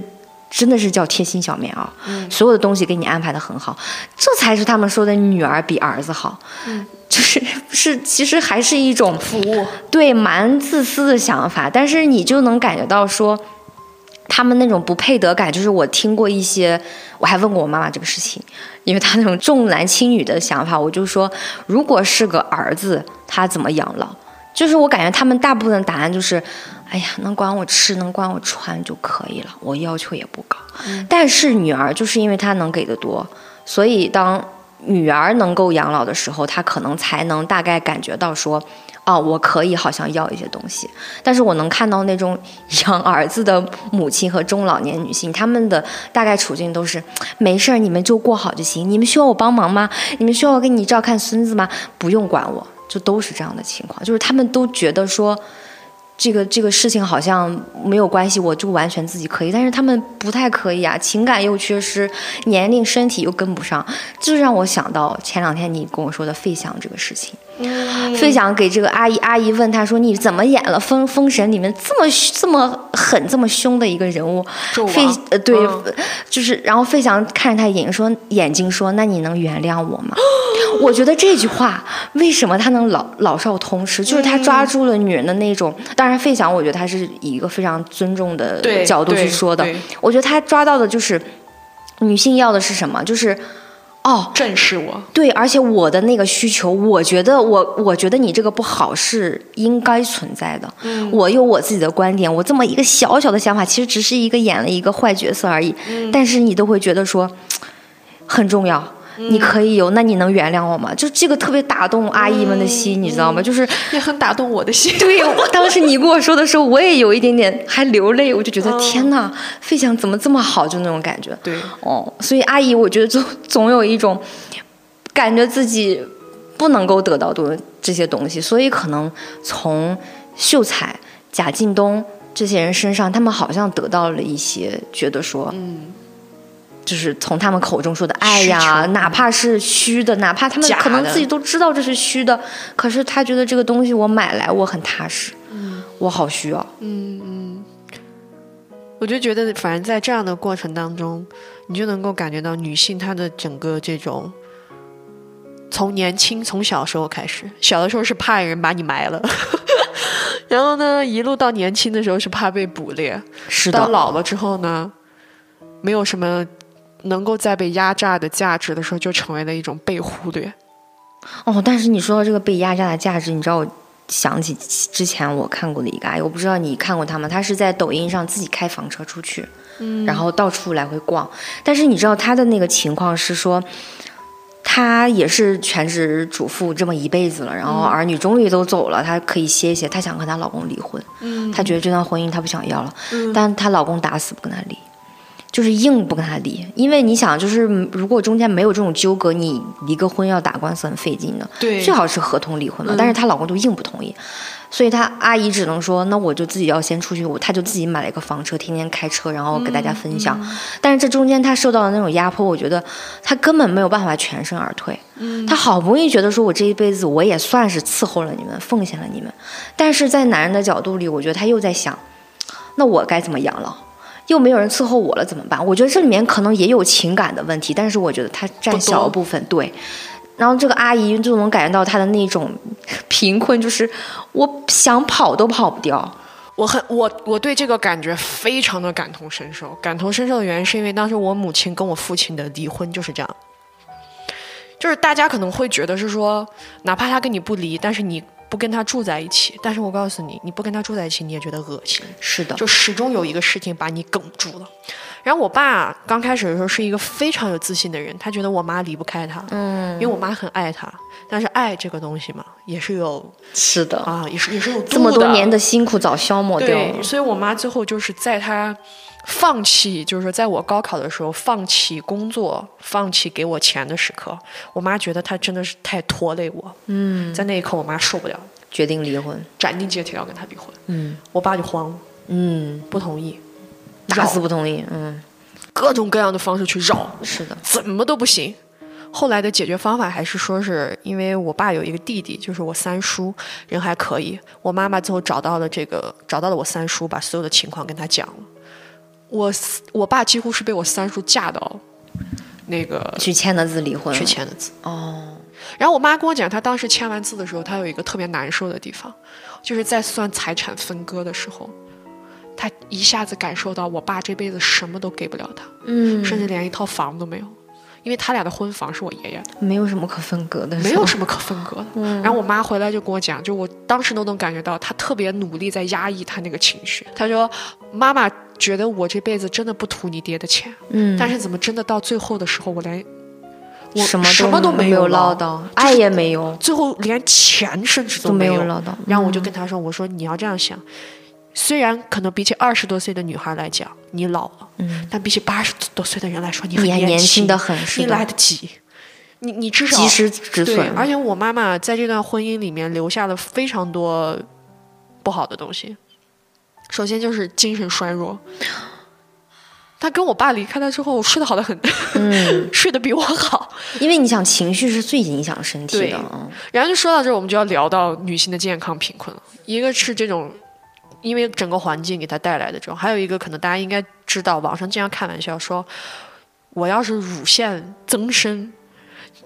真的是叫贴心小棉袄，所有的东西给你安排的很好，这才是他们说的女儿比儿子好，就是是其实还是一种服务，对，蛮自私的想法，但是你就能感觉到说，他们那种不配得感，就是我听过一些，我还问过我妈妈这个事情，因为他那种重男轻女的想法，我就说，如果是个儿子，他怎么养老？就是我感觉他们大部分的答案就是。哎呀，能管我吃，能管我穿就可以了，我要求也不高。但是女儿就是因为她能给的多，所以当女儿能够养老的时候，她可能才能大概感觉到说，哦，我可以好像要一些东西。但是我能看到那种 养儿子的母亲和中老年女性，她们的大概处境都是没事儿，你们就过好就行。你们需要我帮忙吗？你们需要我给你照看孙子吗？不用管我，就都是这样的情况。就是他们都觉得说。这个这个事情好像没有关系，我就完全自己可以，但是他们不太可以啊，情感又缺失，年龄身体又跟不上，就让我想到前两天你跟我说的费翔这个事情。费翔给这个阿姨，阿姨问他说：“你怎么演了《封封神》里面这么这么狠、这么凶的一个人物？”费呃对，就是，然后费翔看着他眼睛说：“眼睛说，那你能原谅我吗？” 我觉得这句话为什么他能老老少通吃？就是他抓住了女人的那种。当然，费翔我觉得他是以一个非常尊重的角度去说的。我觉得他抓到的就是女性要的是什么？就是。哦，正视我。对，而且我的那个需求，我觉得我，我觉得你这个不好是应该存在的。嗯，我有我自己的观点，我这么一个小小的想法，其实只是一个演了一个坏角色而已。嗯，但是你都会觉得说 很重要。你可以有，那你能原谅我吗？就这个特别打动阿姨们的心，你知道吗？就是也很打动我的心。对，我 当时你跟我说的时候，我也有一点点还流泪，我就觉得天哪，费翔怎么这么好？就那种感觉。对，哦，所以阿姨，我觉得总总有一种感觉自己不能够得到多这些东西，所以可能从秀才、贾敬东这些人身上，他们好像得到了一些，觉得说，嗯。就是从他们口中说的爱呀，哪怕是虚的，哪怕他们可能自己都知道这是虚的，可是他觉得这个东西我买来我很踏实，嗯，我好需要，嗯嗯，我就觉得反正在这样的过程当中，你就能够感觉到女性她的整个这种，从年轻从小时候开始，小的时候是怕人把你埋了，然后呢一路到年轻的时候是怕被捕猎，是，到老了之后呢，没有什么。能够在被压榨的价值的时候，就成为了一种被忽略。哦，但是你说到这个被压榨的价值，你知道我想起之前我看过的一个阿姨，我不知道你看过她吗？她是在抖音上自己开房车出去，嗯，然后到处来回逛。但是你知道她的那个情况是说，她也是全职主妇这么一辈子了，然后儿女终于都走了，她可以歇歇，她想和她老公离婚，嗯，她觉得这段婚姻她不想要了，嗯，但她老公打死不跟她离。就是硬不跟他离，因为你想，就是如果中间没有这种纠葛，你离个婚要打官司很费劲的。对，最好是合同离婚嘛。但是她老公就硬不同意，所以她阿姨只能说，那我就自己要先出去，我她就自己买了一个房车，天天开车，然后给大家分享。但是这中间她受到的那种压迫，我觉得她根本没有办法全身而退。嗯，她好不容易觉得说我这一辈子我也算是伺候了你们，奉献了你们，但是在男人的角度里，我觉得他又在想，那我该怎么养老？又没有人伺候我了，怎么办？我觉得这里面可能也有情感的问题，但是我觉得它占小部分。对，然后这个阿姨就能感觉到她的那种贫困，就是我想跑都跑不掉。我很我我对这个感觉非常的感同身受。感同身受的原因是因为当时我母亲跟我父亲的离婚就是这样，就是大家可能会觉得是说，哪怕他跟你不离，但是你。不跟他住在一起，但是我告诉你，你不跟他住在一起，你也觉得恶心。是的，就始终有一个事情把你梗住了。然后我爸刚开始的时候是一个非常有自信的人，他觉得我妈离不开他，嗯，因为我妈很爱他。但是爱这个东西嘛，也是有是的啊，也是也是有这么多年的辛苦早消磨掉了。所以我妈最后就是在他。放弃，就是说，在我高考的时候，放弃工作，放弃给我钱的时刻，我妈觉得她真的是太拖累我。嗯，在那一刻，我妈受不了，决定离婚，斩钉截铁要跟他离婚。嗯，我爸就慌了，嗯，不同意，打死不同意。嗯，各种各样的方式去绕，是的，怎么都不行。后来的解决方法还是说是因为我爸有一个弟弟，就是我三叔，人还可以。我妈妈最后找到了这个，找到了我三叔，把所有的情况跟他讲了。我我爸几乎是被我三叔架到那个去签的字离婚，去签的字哦。然后我妈跟我讲，她当时签完字的时候，她有一个特别难受的地方，就是在算财产分割的时候，她一下子感受到我爸这辈子什么都给不了她，嗯，甚至连一套房都没有。因为他俩的婚房是我爷爷的，没有什么可分割的，没有什么可分割的。嗯，然后我妈回来就跟我讲，就我当时都能感觉到，她特别努力在压抑她那个情绪。她说：“妈妈觉得我这辈子真的不图你爹的钱，嗯，但是怎么真的到最后的时候，我连我什么都没有捞到，爱也没有，最后连钱甚至都没有捞到。然后我就跟他说：“我说你要这样想。”虽然可能比起二十多岁的女孩来讲，你老了，嗯，但比起八十多岁的人来说，你还年轻的很，你来得及，你你至少及时止损。而且我妈妈在这段婚姻里面留下了非常多不好的东西。首先就是精神衰弱，他跟我爸离开了之后，睡得好的很，嗯，睡得比我好。因为你想，情绪是最影响身体的。然后就说到这儿，我们就要聊到女性的健康贫困了。一个是这种。因为整个环境给他带来的这种，还有一个可能大家应该知道，网上经常开玩笑说，我要是乳腺增生，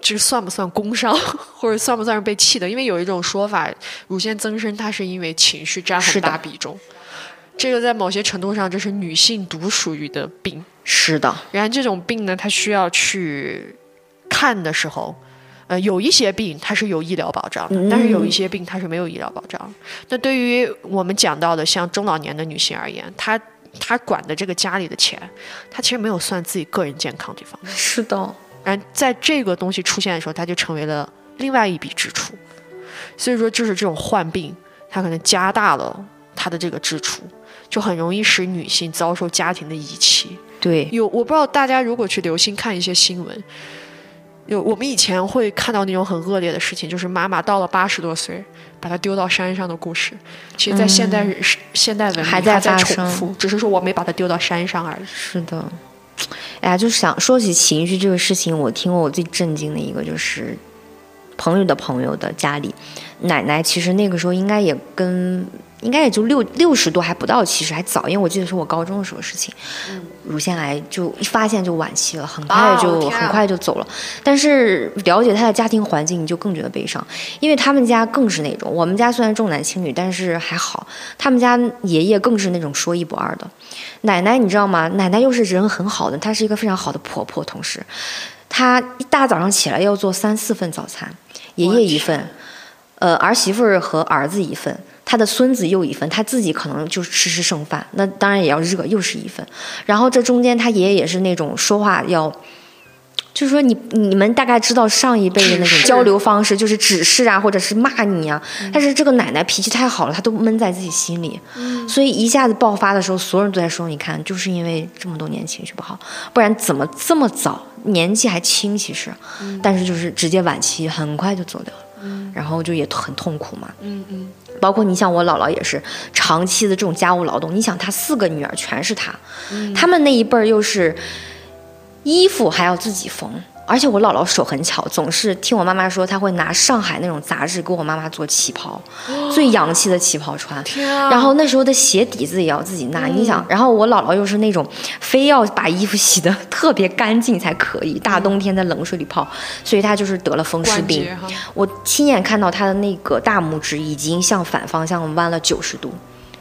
这算不算工伤，或者算不算是被气的？因为有一种说法，乳腺增生它是因为情绪占很大比重，这个在某些程度上这是女性独属于的病。是的，然后这种病呢，它需要去看的时候。呃，有一些病它是有医疗保障的，但是有一些病它是没有医疗保障。那对于我们讲到的像中老年的女性而言，她她管的这个家里的钱，她其实没有算自己个人健康这方面。是的，然后在这个东西出现的时候，它就成为了另外一笔支出。所以说，就是这种患病，它可能加大了她的这个支出，就很容易使女性遭受家庭的遗弃。对，有我不知道大家如果去留心看一些新闻。有我们以前会看到那种很恶劣的事情，就是妈妈到了八十多岁，把她丢到山上的故事。其实，在现代现代文明还在重复，只是说我没把她丢到山上而已。是的，哎呀，就是想说起情绪这个事情，我听过我最震惊的一个，就是朋友的朋友的家里，奶奶其实那个时候应该也跟。应该也就六六十多还不到，七十还早，因为我记得是我高中的时候事情，乳腺癌就一发现就晚期了，很快就很快就走了。但是了解他的家庭环境，你就更觉得悲伤，因为他们家更是那种，我们家虽然重男轻女，但是还好，他们家爷爷更是那种说一不二的。奶奶你知道吗？奶奶又是人很好的，她是一个非常好的婆婆，同时，她一大早上起来要做三四份早餐，爷爷一份，呃儿媳妇儿和儿子一份。他的孙子又一份，他自己可能就吃吃剩饭，那当然也要热，又是一份。然后这中间他爷爷也是那种说话要，就是说你你们大概知道上一辈的那种交流方式，就是指示啊，或者是骂你啊。但是这个奶奶脾气太好了，她都闷在自己心里，所以一下子爆发的时候，所有人都在说，你看，就是因为这么多年情绪不好，不然怎么这么早年纪还轻，其实，但是就是直接晚期，很快就走掉了，然后就也很痛苦嘛。嗯嗯。包括你像我姥姥也是长期的这种家务劳动，你想她四个女儿全是她，他们那一辈儿又是衣服还要自己缝。而且我姥姥手很巧，总是听我妈妈说，她会拿上海那种杂志给我妈妈做旗袍，最洋气的旗袍穿。然后那时候的鞋底子也要自己拿，你想，然后我姥姥又是那种非要把衣服洗得特别干净才可以，大冬天在冷水里泡，所以她就是得了风湿病。我亲眼看到她的那个大拇指已经向反方向弯了九十度。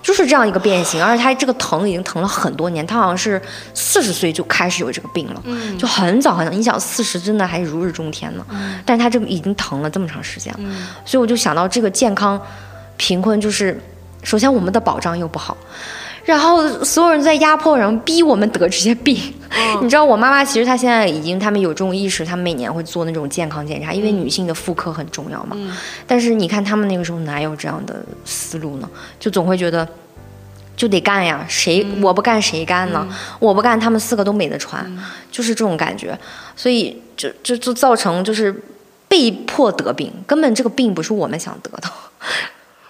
就是这样一个变形，而且他这个疼已经疼了很多年，他好像是四十岁就开始有这个病了，就很早很早。你想四十真的还如日中天呢，但是他这个已经疼了这么长时间了，所以我就想到这个健康贫困，就是首先我们的保障又不好。然后所有人在压迫，然后逼我们得这些病。你知道我妈妈其实她现在已经，他们有这种意识，她每年会做那种健康检查，因为女性的妇科很重要嘛。但是你看他们那个时候哪有这样的思路呢？就总会觉得就得干呀，谁我不干谁干呢？我不干他们四个都没得穿，就是这种感觉。所以就就就造成就是被迫得病，根本这个病不是我们想得的。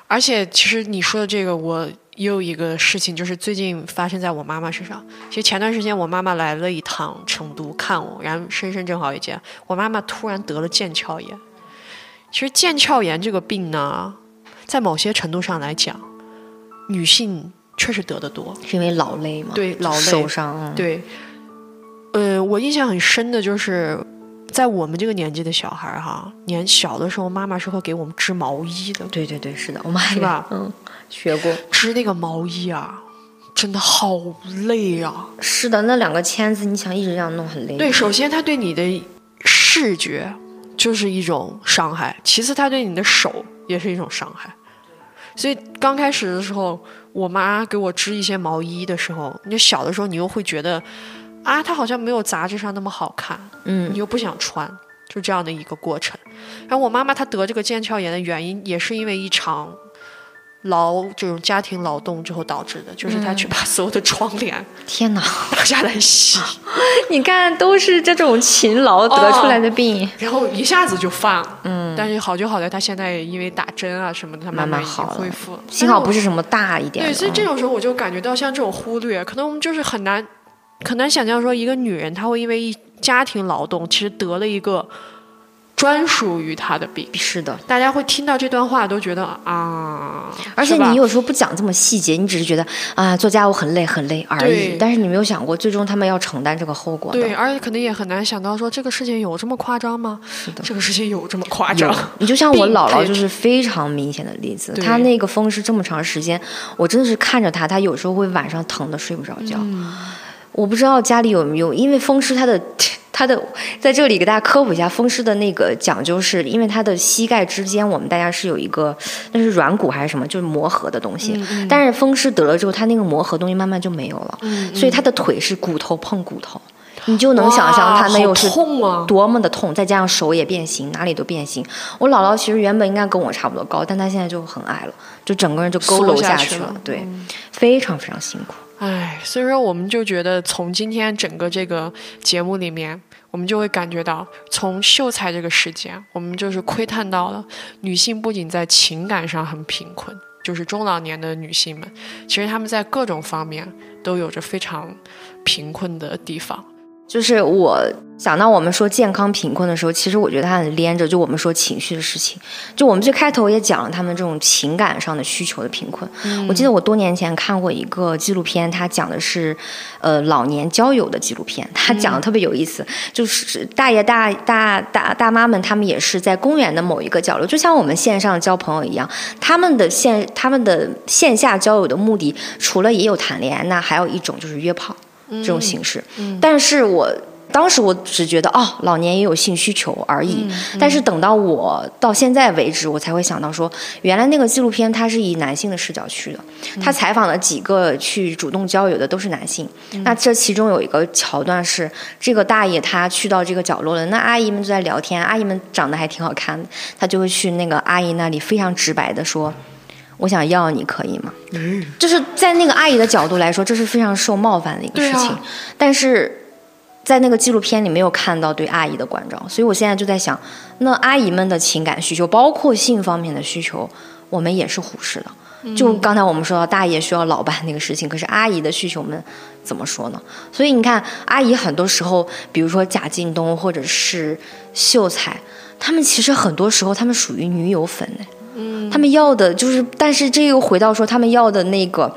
而且其实你说的这个我。也有一个事情，就是最近发生在我妈妈身上。其实前段时间我妈妈来了一趟成都看我，然后深深正好也见我妈妈突然得了腱鞘炎。其实腱鞘炎这个病呢，在某些程度上来讲，女性确实得的多，是因为劳累吗？对，劳累受伤。对，呃，我印象很深的就是，在我们这个年纪的小孩儿哈，年小的时候，妈妈是会给我们织毛衣的。对对对，是的，我妈是吧？嗯，学过织那个毛衣啊，真的好累啊。是的，那两个签子，你想一直这样弄很累。对，首先它对你的视觉就是一种伤害，其次它对你的手也是一种伤害。所以刚开始的时候。我妈给我织一些毛衣的时候，你小的时候你又会觉得，啊，它好像没有杂志上那么好看，嗯，你又不想穿，就这样的一个过程。然后我妈妈她得这个腱鞘炎的原因，也是因为一场。劳这种家庭劳动之后导致的，就是她去把所有的窗帘，天哪，拿下来洗。你看，都是这种勤劳得出来的病，然后一下子就犯了。嗯，但是好就好在她现在因为打针啊什么的，她慢慢好恢复。幸好不是什么大一点。对，所以这种时候我就感觉到，像这种忽略，可能我们就是很难，很难想象说一个女人她会因为一家庭劳动，其实得了一个。专属于她的病是的，大家会听到这段话都觉得啊，而且你有时候不讲这么细节，你只是觉得啊，做家务很累很累而已。但是你没有想过，最终他们要承担这个后果。对，而且可能也很难想到说这个事情有这么夸张吗？是的，这个事情有这么夸张？你就像我姥姥就是非常明显的例子，她那个风湿这么长时间，我真的是看着她，她有时候会晚上疼的睡不着觉。我不知道家里有没有，因为风湿它的。它的在这里给大家科普一下，风湿的那个讲究是，因为它的膝盖之间，我们大家是有一个那是软骨还是什么，就是磨合的东西。但是风湿得了之后，它那个磨合东西慢慢就没有了，所以他的腿是骨头碰骨头，你就能想象他那又是多么的痛，再加上手也变形，哪里都变形。我姥姥其实原本应该跟我差不多高，但她现在就很矮了，就整个人就佝偻下去了，对，非常非常辛苦。唉，所以说我们就觉得，从今天整个这个节目里面，我们就会感觉到，从秀才这个事件，我们就是窥探到了女性不仅在情感上很贫困，就是中老年的女性们，其实她们在各种方面都有着非常贫困的地方。就是我想到我们说健康贫困的时候，其实我觉得它很连着，就我们说情绪的事情。就我们最开头也讲了他们这种情感上的需求的贫困。我记得我多年前看过一个纪录片，它讲的是，呃，老年交友的纪录片。它讲的特别有意思，就是大爷大大大大妈们，他们也是在公园的某一个角落，就像我们线上交朋友一样。他们的线他们的线下交友的目的，除了也有谈恋爱，那还有一种就是约炮。这种形式，但是我当时我只觉得哦，老年也有性需求而已。但是等到我到现在为止，我才会想到说，原来那个纪录片它是以男性的视角去的，他采访了几个去主动交友的都是男性。那这其中有一个桥段是，这个大爷他去到这个角落了，那阿姨们就在聊天，阿姨们长得还挺好看的，他就会去那个阿姨那里非常直白的说。我想要你可以吗？就是在那个阿姨的角度来说，这是非常受冒犯的一个事情。但是在那个纪录片里没有看到对阿姨的关照，所以我现在就在想，那阿姨们的情感需求，包括性方面的需求，我们也是忽视的。就刚才我们说到大爷需要老伴那个事情，可是阿姨的需求们怎么说呢？所以你看，阿姨很多时候，比如说贾敬东或者是秀才，他们其实很多时候他们属于女友粉呢。他们要的就是，但是这又回到说，他们要的那个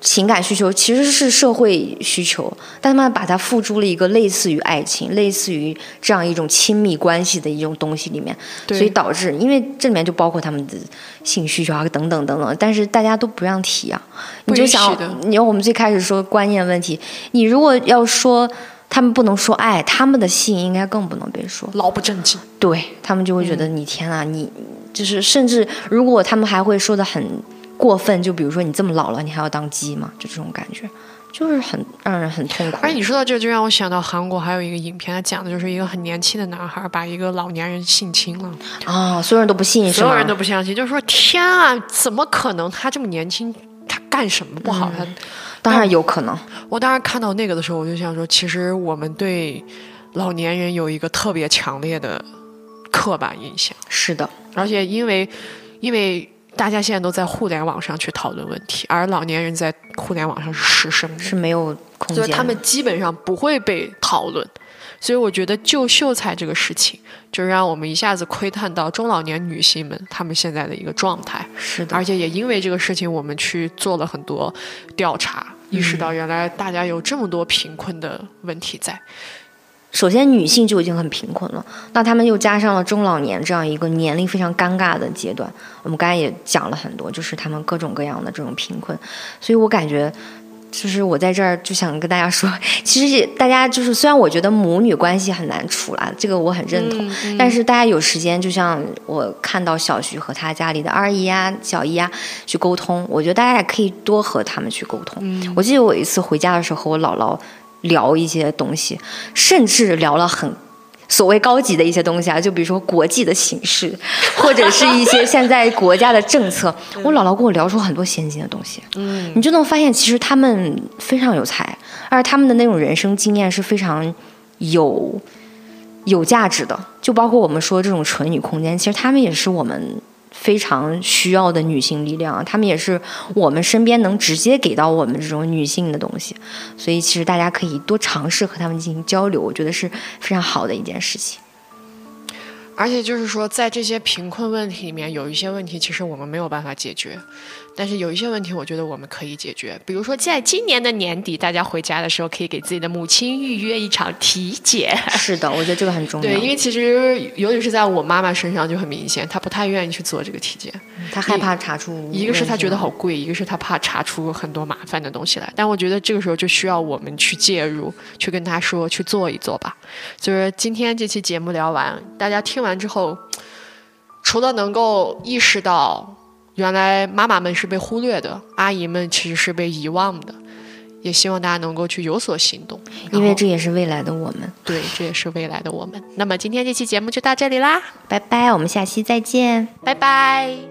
情感需求其实是社会需求，但他们把它付诸了一个类似于爱情、类似于这样一种亲密关系的一种东西里面，所以导致，因为这里面就包括他们的性需求啊等等等等，但是大家都不让提啊。你就想，你要我们最开始说观念问题，你如果要说。他们不能说爱，他们的性应该更不能被说，老不正经。对他们就会觉得你天啊，你就是甚至如果他们还会说的很过分，就比如说你这么老了，你还要当鸡吗？就这种感觉，就是很让人很痛苦。而你说到这，就让我想到韩国还有一个影片，它讲的就是一个很年轻的男孩把一个老年人性侵了啊，所有人都不信，所有人都不相信，就是说天啊，怎么可能？他这么年轻，他干什么不好？他。当然有可能。我当时看到那个的时候，我就想说，其实我们对老年人有一个特别强烈的刻板印象。是的，而且因为因为大家现在都在互联网上去讨论问题，而老年人在互联网上是失声的，是没有空间，所以他们基本上不会被讨论。所以我觉得救秀才这个事情，就让我们一下子窥探到中老年女性们她们现在的一个状态。是的，而且也因为这个事情，我们去做了很多调查，意识到原来大家有这么多贫困的问题在。首先，女性就已经很贫困了，那她们又加上了中老年这样一个年龄非常尴尬的阶段。我们刚才也讲了很多，就是她们各种各样的这种贫困，所以我感觉。就是我在这儿就想跟大家说，其实大家就是虽然我觉得母女关系很难处啦，这个我很认同，但是大家有时间，就像我看到小徐和他家里的二姨啊、小姨啊去沟通，我觉得大家也可以多和他们去沟通。我记得我一次回家的时候和我姥姥聊一些东西，甚至聊了很。所谓高级的一些东西啊，就比如说国际的形势，或者是一些 现在国家的政策，我姥姥跟我聊出很多先进的东西。嗯，你就能发现，其实他们非常有才，而他们的那种人生经验是非常有有价值的。就包括我们说这种纯女空间，其实他们也是我们。非常需要的女性力量，她们也是我们身边能直接给到我们这种女性的东西，所以其实大家可以多尝试和她们进行交流，我觉得是非常好的一件事情。而且就是说，在这些贫困问题里面，有一些问题其实我们没有办法解决。但是有一些问题，我觉得我们可以解决。比如说，在今年的年底，大家回家的时候，可以给自己的母亲预约一场体检。是的，我觉得这个很重要。对，因为其实尤其是在我妈妈身上就很明显，她不太愿意去做这个体检，她害怕查出。一个是她觉得好贵，一个是她怕查出很多麻烦的东西来。但我觉得这个时候就需要我们去介入，去跟她说去做一做吧。就是今天这期节目聊完，大家听完之后，除了能够意识到。原来妈妈们是被忽略的，阿姨们其实是被遗忘的，也希望大家能够去有所行动，因为这也是未来的我们。对，这也是未来的我们。那么今天这期节目就到这里啦，拜拜，我们下期再见，拜拜。